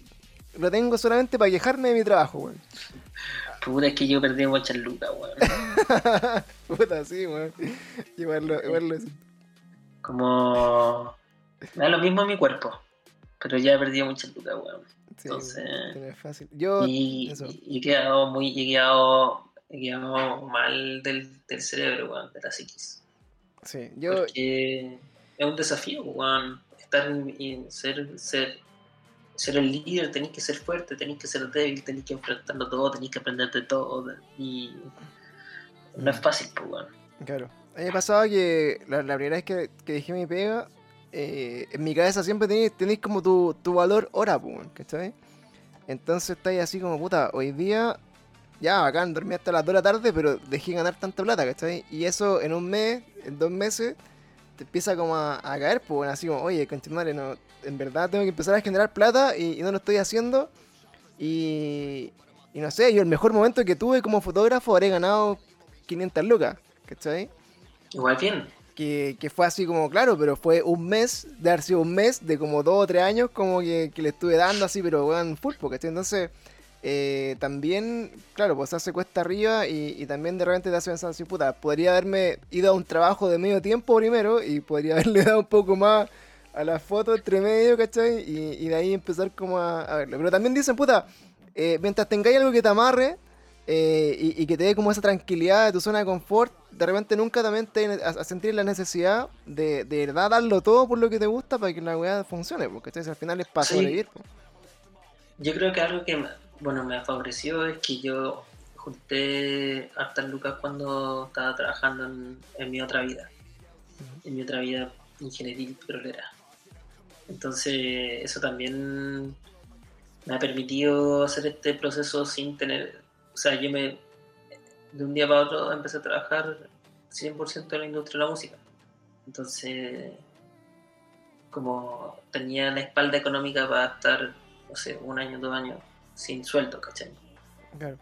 lo tengo solamente para quejarme de mi trabajo, weón. Puta, es que yo perdí muchas lucas, weón. Puta, sí, weón. Igual lo, igual lo Como. Me da lo mismo a mi cuerpo. Pero ya he perdido muchas lucas, weón. sí, Entonces- no es fácil. Yo, Y, he quedado muy. He quedado, he quedado mal del, del cerebro, weón, de la psiquis. sí, yo, Porque es un desafío, weón. Estar en, en ser, ser, ser el líder, tenés que ser fuerte, tenés que ser débil, tenés que enfrentarlo todo, tenés que aprender de todo. Y no es fácil, pues. Claro. A mí me pasaba que la, la primera vez que, que dejé mi pega, eh, en mi cabeza siempre tenéis, tenéis como tu, tu valor hora, pues, ¿cachai? Entonces estáis así como, puta, hoy día, ya, bacán, dormí hasta las 2 de la tarde, pero dejé ganar tanta plata, ¿cachai? Y eso en un mes, en dos meses, te empieza como a, caer, pues bueno, así como, oye, continuare, no, en verdad tengo que empezar a generar plata y, no lo estoy haciendo. Y, y no sé, yo el mejor momento que tuve como fotógrafo habré ganado 500 lucas, ¿cachai? Igual bien. Que, que, fue así como, claro, pero fue un mes, de haber sido un mes de como dos o tres años, como que, le estuve dando así, pero weón, full, ¿cachai? Entonces, eh, también, claro, pues hace cuesta arriba y, también de repente te hace pensar así, puta, podría haberme ido a un trabajo de medio tiempo primero y podría haberle dado un poco más a la foto entre medio, ¿cachai? Y, de ahí empezar como a, verlo. Pero también dicen, puta, eh, mientras tengáis algo que te amarre eh, y, que te dé como esa tranquilidad de tu zona de confort, de repente nunca también te a, sentir la necesidad de, de verdad darlo todo por lo que te gusta para que la weá funcione, porque al final es para sobrevivir. Yo creo que algo que bueno, me favoreció es que yo junté hartas lucas cuando estaba trabajando en, mi otra vida, en mi otra vida ingeniería petrolera. Entonces, eso también me ha permitido hacer este proceso sin tener, o sea, yo me, de un día para otro empecé a trabajar 100% en la industria de la música. Entonces, como tenía la espalda económica para estar, no sé, un año, dos años sin sueldo, ¿cachai? Claro.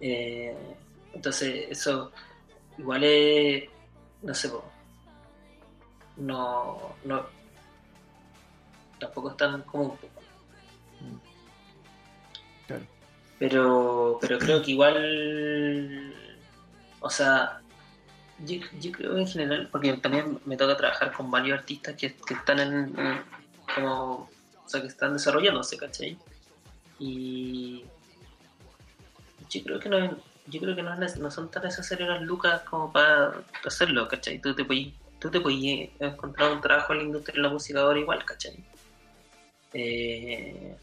Eh, entonces, eso igual es, no sé, no, no, tampoco es tan común. Claro. Pero, pero creo que igual, o sea, yo, yo, creo en general, porque también me toca trabajar con varios artistas que, que están en, como, o sea, que están desarrollándose, ¿cachai? Y yo creo que no, yo creo que no, no son tan necesarias las lucas como para hacerlo, ¿cachai? Tú te puedes, tú te puedes encontrar un trabajo en la industria de la música ahora igual, ¿cachai? Eh,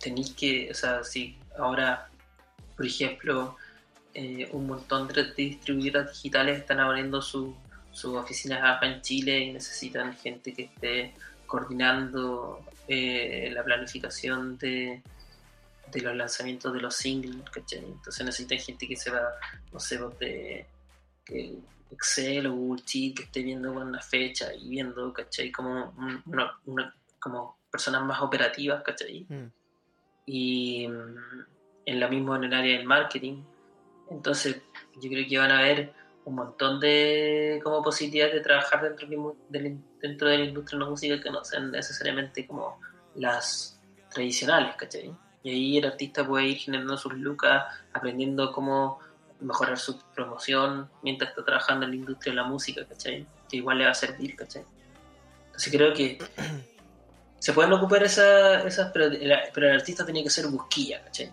tenéis que, o sea, si ahora, por ejemplo, eh, un montón de distribuidoras digitales están abriendo sus oficinas acá en Chile y necesitan gente que esté coordinando eh, la planificación de, de los lanzamientos de los singles, ¿cachai? Entonces necesitan gente que se va, no sé, pues, de Excel o Google Sheet, que esté viendo una fecha y viendo, ¿cachai? Como, una, como personas más operativas, ¿cachai? Mm. Y mm, en la misma en el área del marketing. Entonces, yo creo que van a haber un montón de como posibilidades de trabajar dentro de, dentro de la industria de la música que no sean necesariamente como las tradicionales, ¿cachai? Y ahí el artista puede ir generando sus lucas, aprendiendo cómo mejorar su promoción mientras está trabajando en la industria de la música, ¿cachai? Que igual le va a servir, ¿cachai? Entonces creo que se pueden ocupar esas, pero, el artista tiene que ser busquilla, ¿cachai?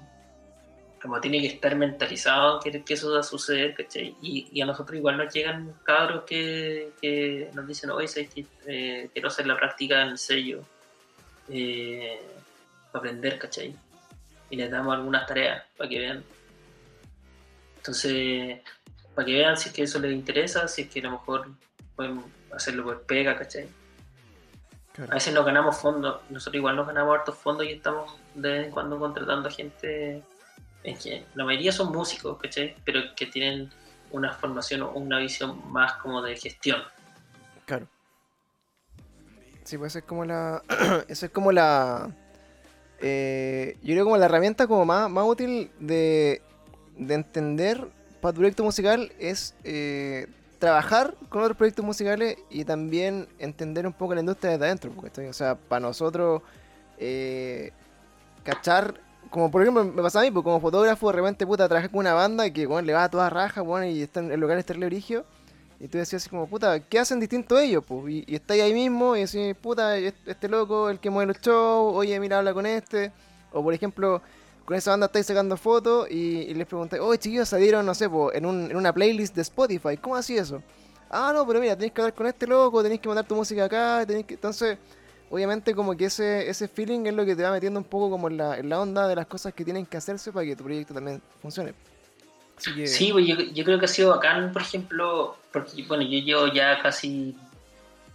Como tiene que estar mentalizado que, que eso va a suceder, ¿cachai? Y, a nosotros igual nos llegan cabros que, nos dicen, oye, eh, quiero hacer la práctica en el sello, eh, para aprender, ¿cachai? Y les damos algunas tareas para que vean. Entonces, para que vean si es que eso les interesa, si es que a lo mejor pueden hacerlo por pega, ¿cachai? A veces nos ganamos fondos, nosotros igual nos ganamos hartos fondos y estamos de vez en cuando contratando a gente, en que la mayoría son músicos, ¿cachai? Pero que tienen una formación o una visión más como de gestión. Claro. Sí, pues es como la. eso es como la eh, yo creo como la herramienta como más, más útil de, entender para tu proyecto musical es eh, trabajar con otros proyectos musicales y también entender un poco la industria desde adentro. Porque, o sea, para nosotros, eh, cachar, como por ejemplo me pasa a mí, pues como fotógrafo, de repente, puta, trabajé con una banda que bueno, le va a toda raja, bueno, y está en el lugar este origio. Y tú decías así como, puta, ¿qué hacen distinto ellos? Pues? Y, y estáis ahí mismo y decís, puta, este loco, el que mueve los shows, oye, mira, habla con este. O por ejemplo, con esa banda estáis sacando fotos y, les preguntáis, oye, chiquillos, salieron, no sé, pues, en, un, en una playlist de Spotify. ¿Cómo así eso? Ah, no, pero mira, tenéis que hablar con este loco, tenéis que mandar tu música acá, tenéis que... Entonces, obviamente como que ese, ese feeling es lo que te va metiendo un poco como en la, en la onda de las cosas que tienen que hacerse para que tu proyecto también funcione. Sí, pues yo, yo, creo que ha sido bacán, por ejemplo, porque bueno, yo llevo ya casi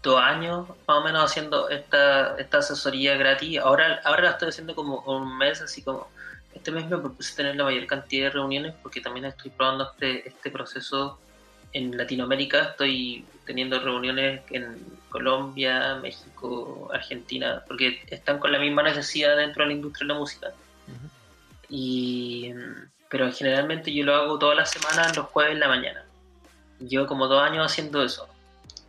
dos años más o menos haciendo esta, esta asesoría gratis. Ahora, ahora la estoy haciendo como un mes, así como este mes me propuse tener la mayor cantidad de reuniones porque también estoy probando este, este proceso en Latinoamérica. Estoy teniendo reuniones en Colombia, México, Argentina, porque están con la misma necesidad dentro de la industria de la música. Y, pero generalmente yo lo hago todas las semanas los jueves en la mañana. Llevo como dos años haciendo eso.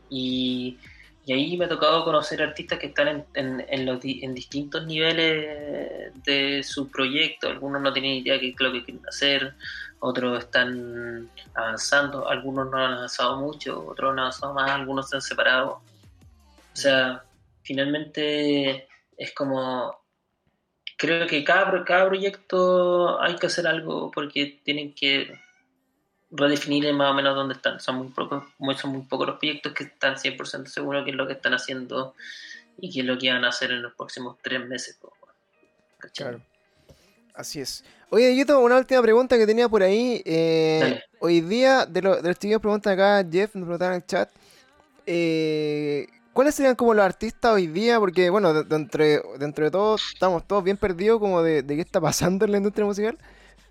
Y, y ahí me ha tocado conocer artistas que están en, en, distintos niveles de su proyecto. Algunos no tienen idea de qué es lo que quieren hacer, otros están avanzando, algunos no han avanzado mucho, otros no han avanzado más, algunos se han separado. O sea, finalmente es como creo que cada, cada proyecto hay que hacer algo porque tienen que redefinir más o menos dónde están. Son muy pocos, son muy pocos los proyectos que están 100% seguros que es lo que están haciendo y qué es lo que van a hacer en los próximos tres meses. Claro. Así es. Oye, Dieguito, una última pregunta que tenía por ahí. Eh, hoy día, de, lo, de los que preguntan acá, Jeff, nos preguntaron en el chat. Eh, ¿Cuáles serían como los artistas hoy día? Porque, bueno, dentro de, dentro de todo, estamos todos bien perdidos como de, qué está pasando en la industria musical.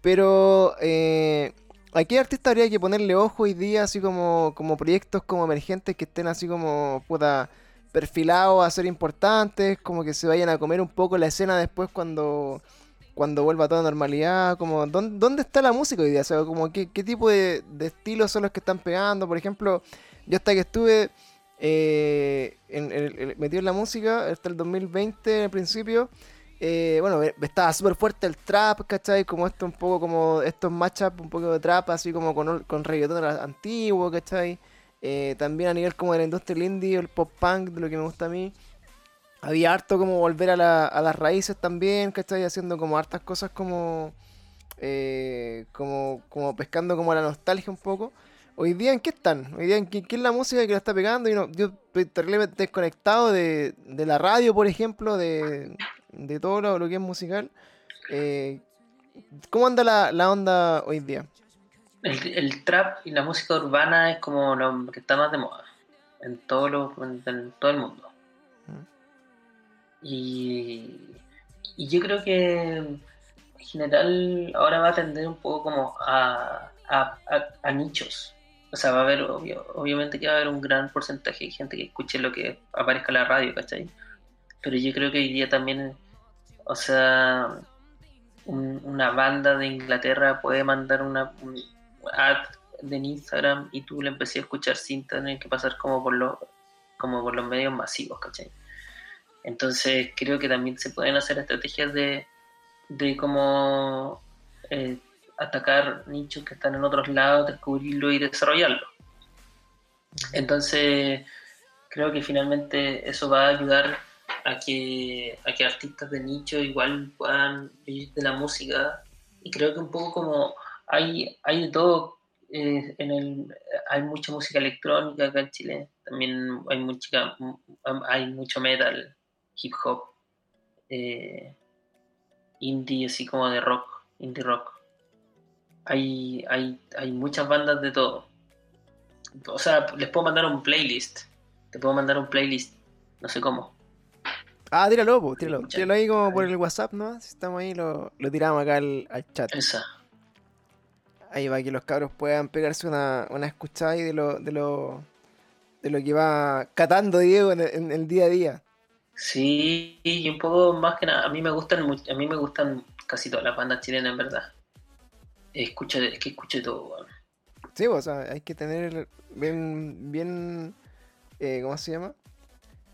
Pero, eh, ¿a qué artista habría que ponerle ojo hoy día, así como, como proyectos como emergentes que estén así como, puta, perfilados a ser importantes, como que se vayan a comer un poco la escena después cuando, cuando vuelva toda normalidad? Como, ¿dónde, está la música hoy día? Como, ¿qué, qué tipo de, estilos son los que están pegando? Por ejemplo, yo hasta que estuve eh, en, metido en la música hasta el 2020 al principio. Eh, bueno, estaba súper fuerte el trap, ¿cachai? Como esto un poco como estos matchups, un poco de trap, así como con, con reggaetón antiguo, ¿cachai? Eh, también a nivel como de la industria indie, el pop punk, de lo que me gusta a mí. Había harto como volver a, las raíces también, ¿cachai? Haciendo como hartas cosas como, eh, como, como pescando como la nostalgia un poco. Hoy día, ¿en qué están? Hoy día, ¿en qué, es la música que la está pegando? Y no, yo estoy terriblemente desconectado de, la radio, por ejemplo, de, todo lo, que es musical. Eh, ¿Cómo anda la, onda hoy día? El, trap y la música urbana es como lo que está más de moda en todo, lo, en, todo el mundo. Y, yo creo que en general ahora va a tender un poco como a, a nichos o sea, va a haber, obviamente que va a haber un gran porcentaje de gente que escuche lo que aparezca en la radio, ¿cachai? Pero yo creo que hoy día también, o sea, una banda de Inglaterra puede mandar una ad de Instagram y tú le empecé a escuchar sin tener que pasar como por los como por los medios masivos, ¿cachai? Entonces creo que también se pueden hacer estrategias de, de cómo eh, atacar nichos que están en otros lados, descubrirlo y desarrollarlo. Entonces, creo que finalmente eso va a ayudar a que, a que artistas de nicho igual puedan vivir de la música. Y creo que un poco como hay, hay de todo, eh, en el, hay mucha música electrónica acá en Chile, también hay, mucha, hay mucho metal, hip hop, eh, indie, así como de rock, indie rock hay, hay, hay muchas bandas de todo. O sea, les puedo mandar un playlist. Te puedo mandar un playlist. No sé cómo. Ah, tíralo, tíralo. Tíralo ahí como por el WhatsApp, ¿no? Si estamos ahí, lo, lo tiramos acá al, chat. Esa. Ahí va, que los cabros puedan pegarse una, una escuchada ahí de lo, de lo, de lo que va catando Diego en el, día a día. Sí, y un poco más que nada, a mí me gustan, a mí me gustan casi todas las bandas chilenas, en verdad escucha, es que escuche todo, Sí, o sea, hay que tener bien, bien, eh, ¿cómo se llama?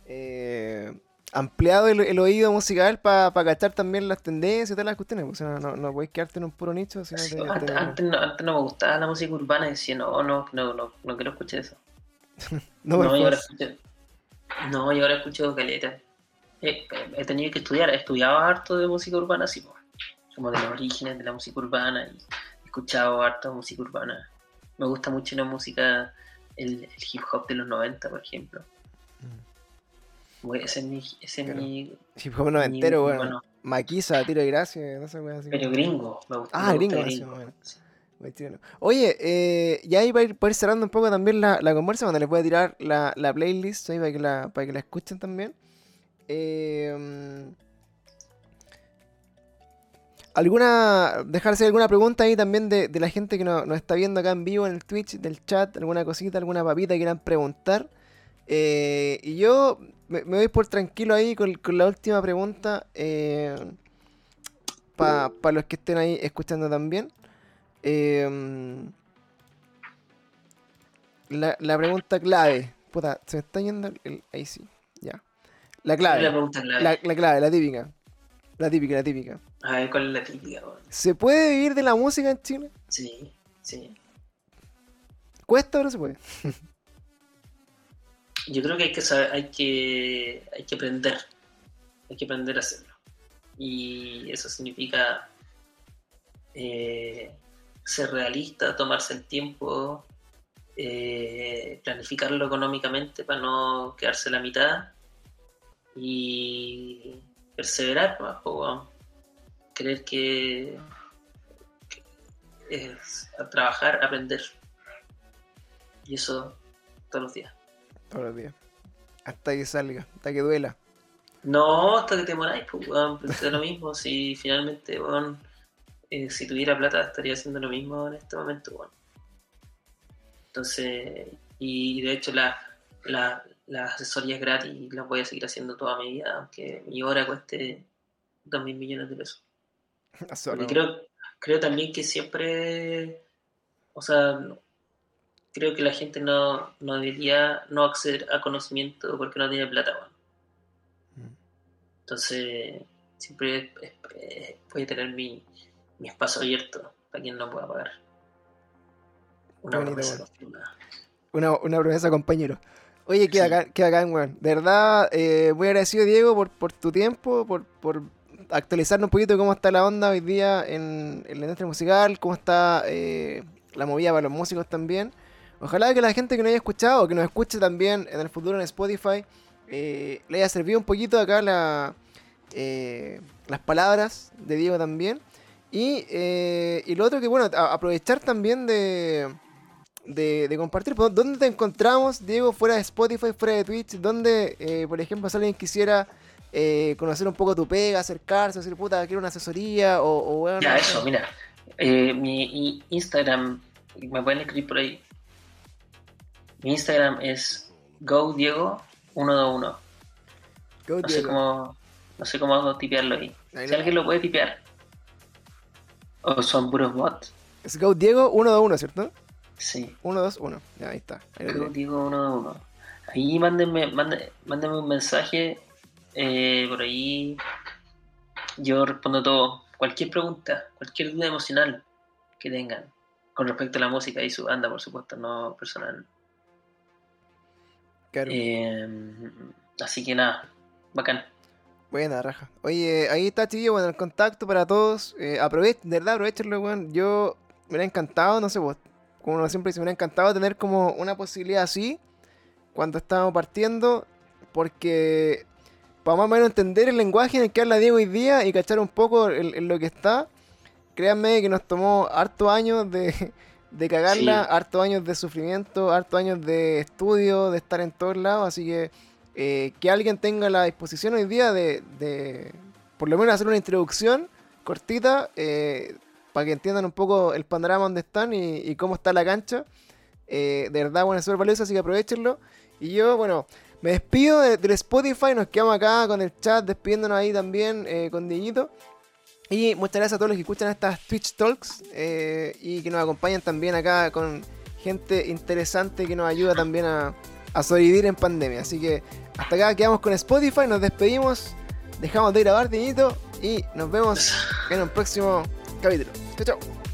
Eh, ampliado el, oído musical para cachar también las tendencias y todas las cuestiones. O sea, no, no podéis quedarte en un puro nicho. Sino antes, no, antes, no, me gustaba la música urbana y decía, no, no, no, no, no quiero escuchar eso. no, no, y ahora escucho, no, y ahora escucho caleta. he tenido que estudiar, he estudiado harto de música urbana, sí, como de los orígenes de la música urbana y escuchado harta música urbana. Me gusta mucho la música, el, hip hop de los 90, por ejemplo. Mm. Ese es mi. Ese es mi noventero, bueno. Maquisa, tiro de gracia, no sé, así. Pero gringo, me gusta. Ah, gringo, gringo. bueno. Oye, eh, ya ahí para ir, ir, cerrando un poco también la, la conversa, cuando les voy a tirar la, la playlist ahí para que la, para que la escuchen también. Eh, ¿Alguna, dejarse alguna pregunta ahí también de, de la gente que nos, está viendo acá en vivo en el Twitch, del chat, alguna cosita, alguna papita que quieran preguntar? Eh, y yo me, voy por tranquilo ahí con, con la última pregunta eh, para los que estén ahí escuchando también. Eh, la, la, pregunta clave. Puta, se me está yendo el, ahí sí, ya. La clave. La, clave. La, la clave, la típica. La típica, la típica. A ver, ¿cuál es la típica? ¿Se puede vivir de la música en Chile? Sí, sí. ¿Cuesta o no se puede? Yo creo que hay que saber, hay que, hay que aprender. Hay que aprender a hacerlo. Y eso significa eh, ser realista, tomarse el tiempo, eh, planificarlo económicamente para no quedarse la mitad y perseverar, más poco creer que, es trabajar, aprender. Y eso todos los días. Todos los días. Hasta que salga, hasta que duela. No, hasta que te moráis, pues, es lo mismo. Si finalmente, bueno, eh, si tuviera plata, estaría haciendo lo mismo en este momento, bueno. Entonces, y de hecho, la, la, las asesorías gratis las voy a seguir haciendo toda mi vida, aunque mi hora cueste 2 mil millones de pesos. creo, creo también que siempre, o sea, creo que la gente no, no debería no acceder a conocimiento porque no tiene plata. Mm. Entonces, siempre puede tener mi, mi espacio abierto para quien no pueda pagar. Una promesa, una, una promesa, compañero. Oye, queda acá, queda acá, weón. De verdad, eh, muy agradecido, Diego, por, por tu tiempo, por, por actualizarnos un poquito de cómo está la onda hoy día en, la industria musical, cómo está eh, la movida para los músicos también. Ojalá que la gente que no haya escuchado, que nos escuche también en el futuro en Spotify, eh, le haya servido un poquito acá la, eh, las palabras de Diego también. Y, y lo otro que, bueno, aprovechar también de, de, compartir. ¿Dónde te encontramos, Diego, fuera de Spotify, fuera de Twitch? ¿Dónde, por ejemplo, si alguien quisiera eh, conocer un poco tu pega, acercarse, decir, puta, quiero una asesoría o, bueno, Ya, eso, mira. Eh, mi Instagram, me pueden escribir por ahí. Mi Instagram es GoDiego121. Go no, sé cómo, no sé cómo tipearlo ahí. si alguien lo puede tipear. O son puros bots. Es GoDiego121, ¿cierto? Sí. 121, ya ahí está. GoDiego121. Ahí mándenme, mándenme, mándenme un mensaje eh, por ahí yo respondo todo. Cualquier pregunta, cualquier duda emocional que tengan con respecto a la música y su banda, por supuesto, no personal. Eh, así que nada, bacán. Buena, raja. Oye, ahí está, chiquillo, bueno, el contacto para todos. Eh, de verdad, aprovechenlo, weón. Yo me hubiera encantado, no sé, vos, como uno siempre dice, me hubiera encantado tener como una posibilidad así cuando estábamos partiendo, porque para más o menos entender el lenguaje en el que habla Diego hoy día y cachar un poco en, lo que está, créanme que nos tomó harto años de, de cagarla, harto años de sufrimiento, harto años de estudio, de estar en todos lados, así que eh, que alguien tenga la disposición hoy día de, de por lo menos hacer una introducción cortita eh, para que entiendan un poco el panorama donde están y, cómo está la cancha. Eh, de verdad, bueno, es súper valioso, así que aprovechenlo. Y yo, bueno, me despido del Spotify, nos quedamos acá con el chat, despidiéndonos ahí también con Dieguito. Y muchas gracias a todos los que escuchan estas Twitch Talks eh, y que nos acompañan también acá con gente interesante que nos ayuda también a, sobrevivir en pandemia. Así que hasta acá quedamos con Spotify, nos despedimos, dejamos de grabar, Dieguito, y nos vemos en un próximo capítulo. Chao, chao.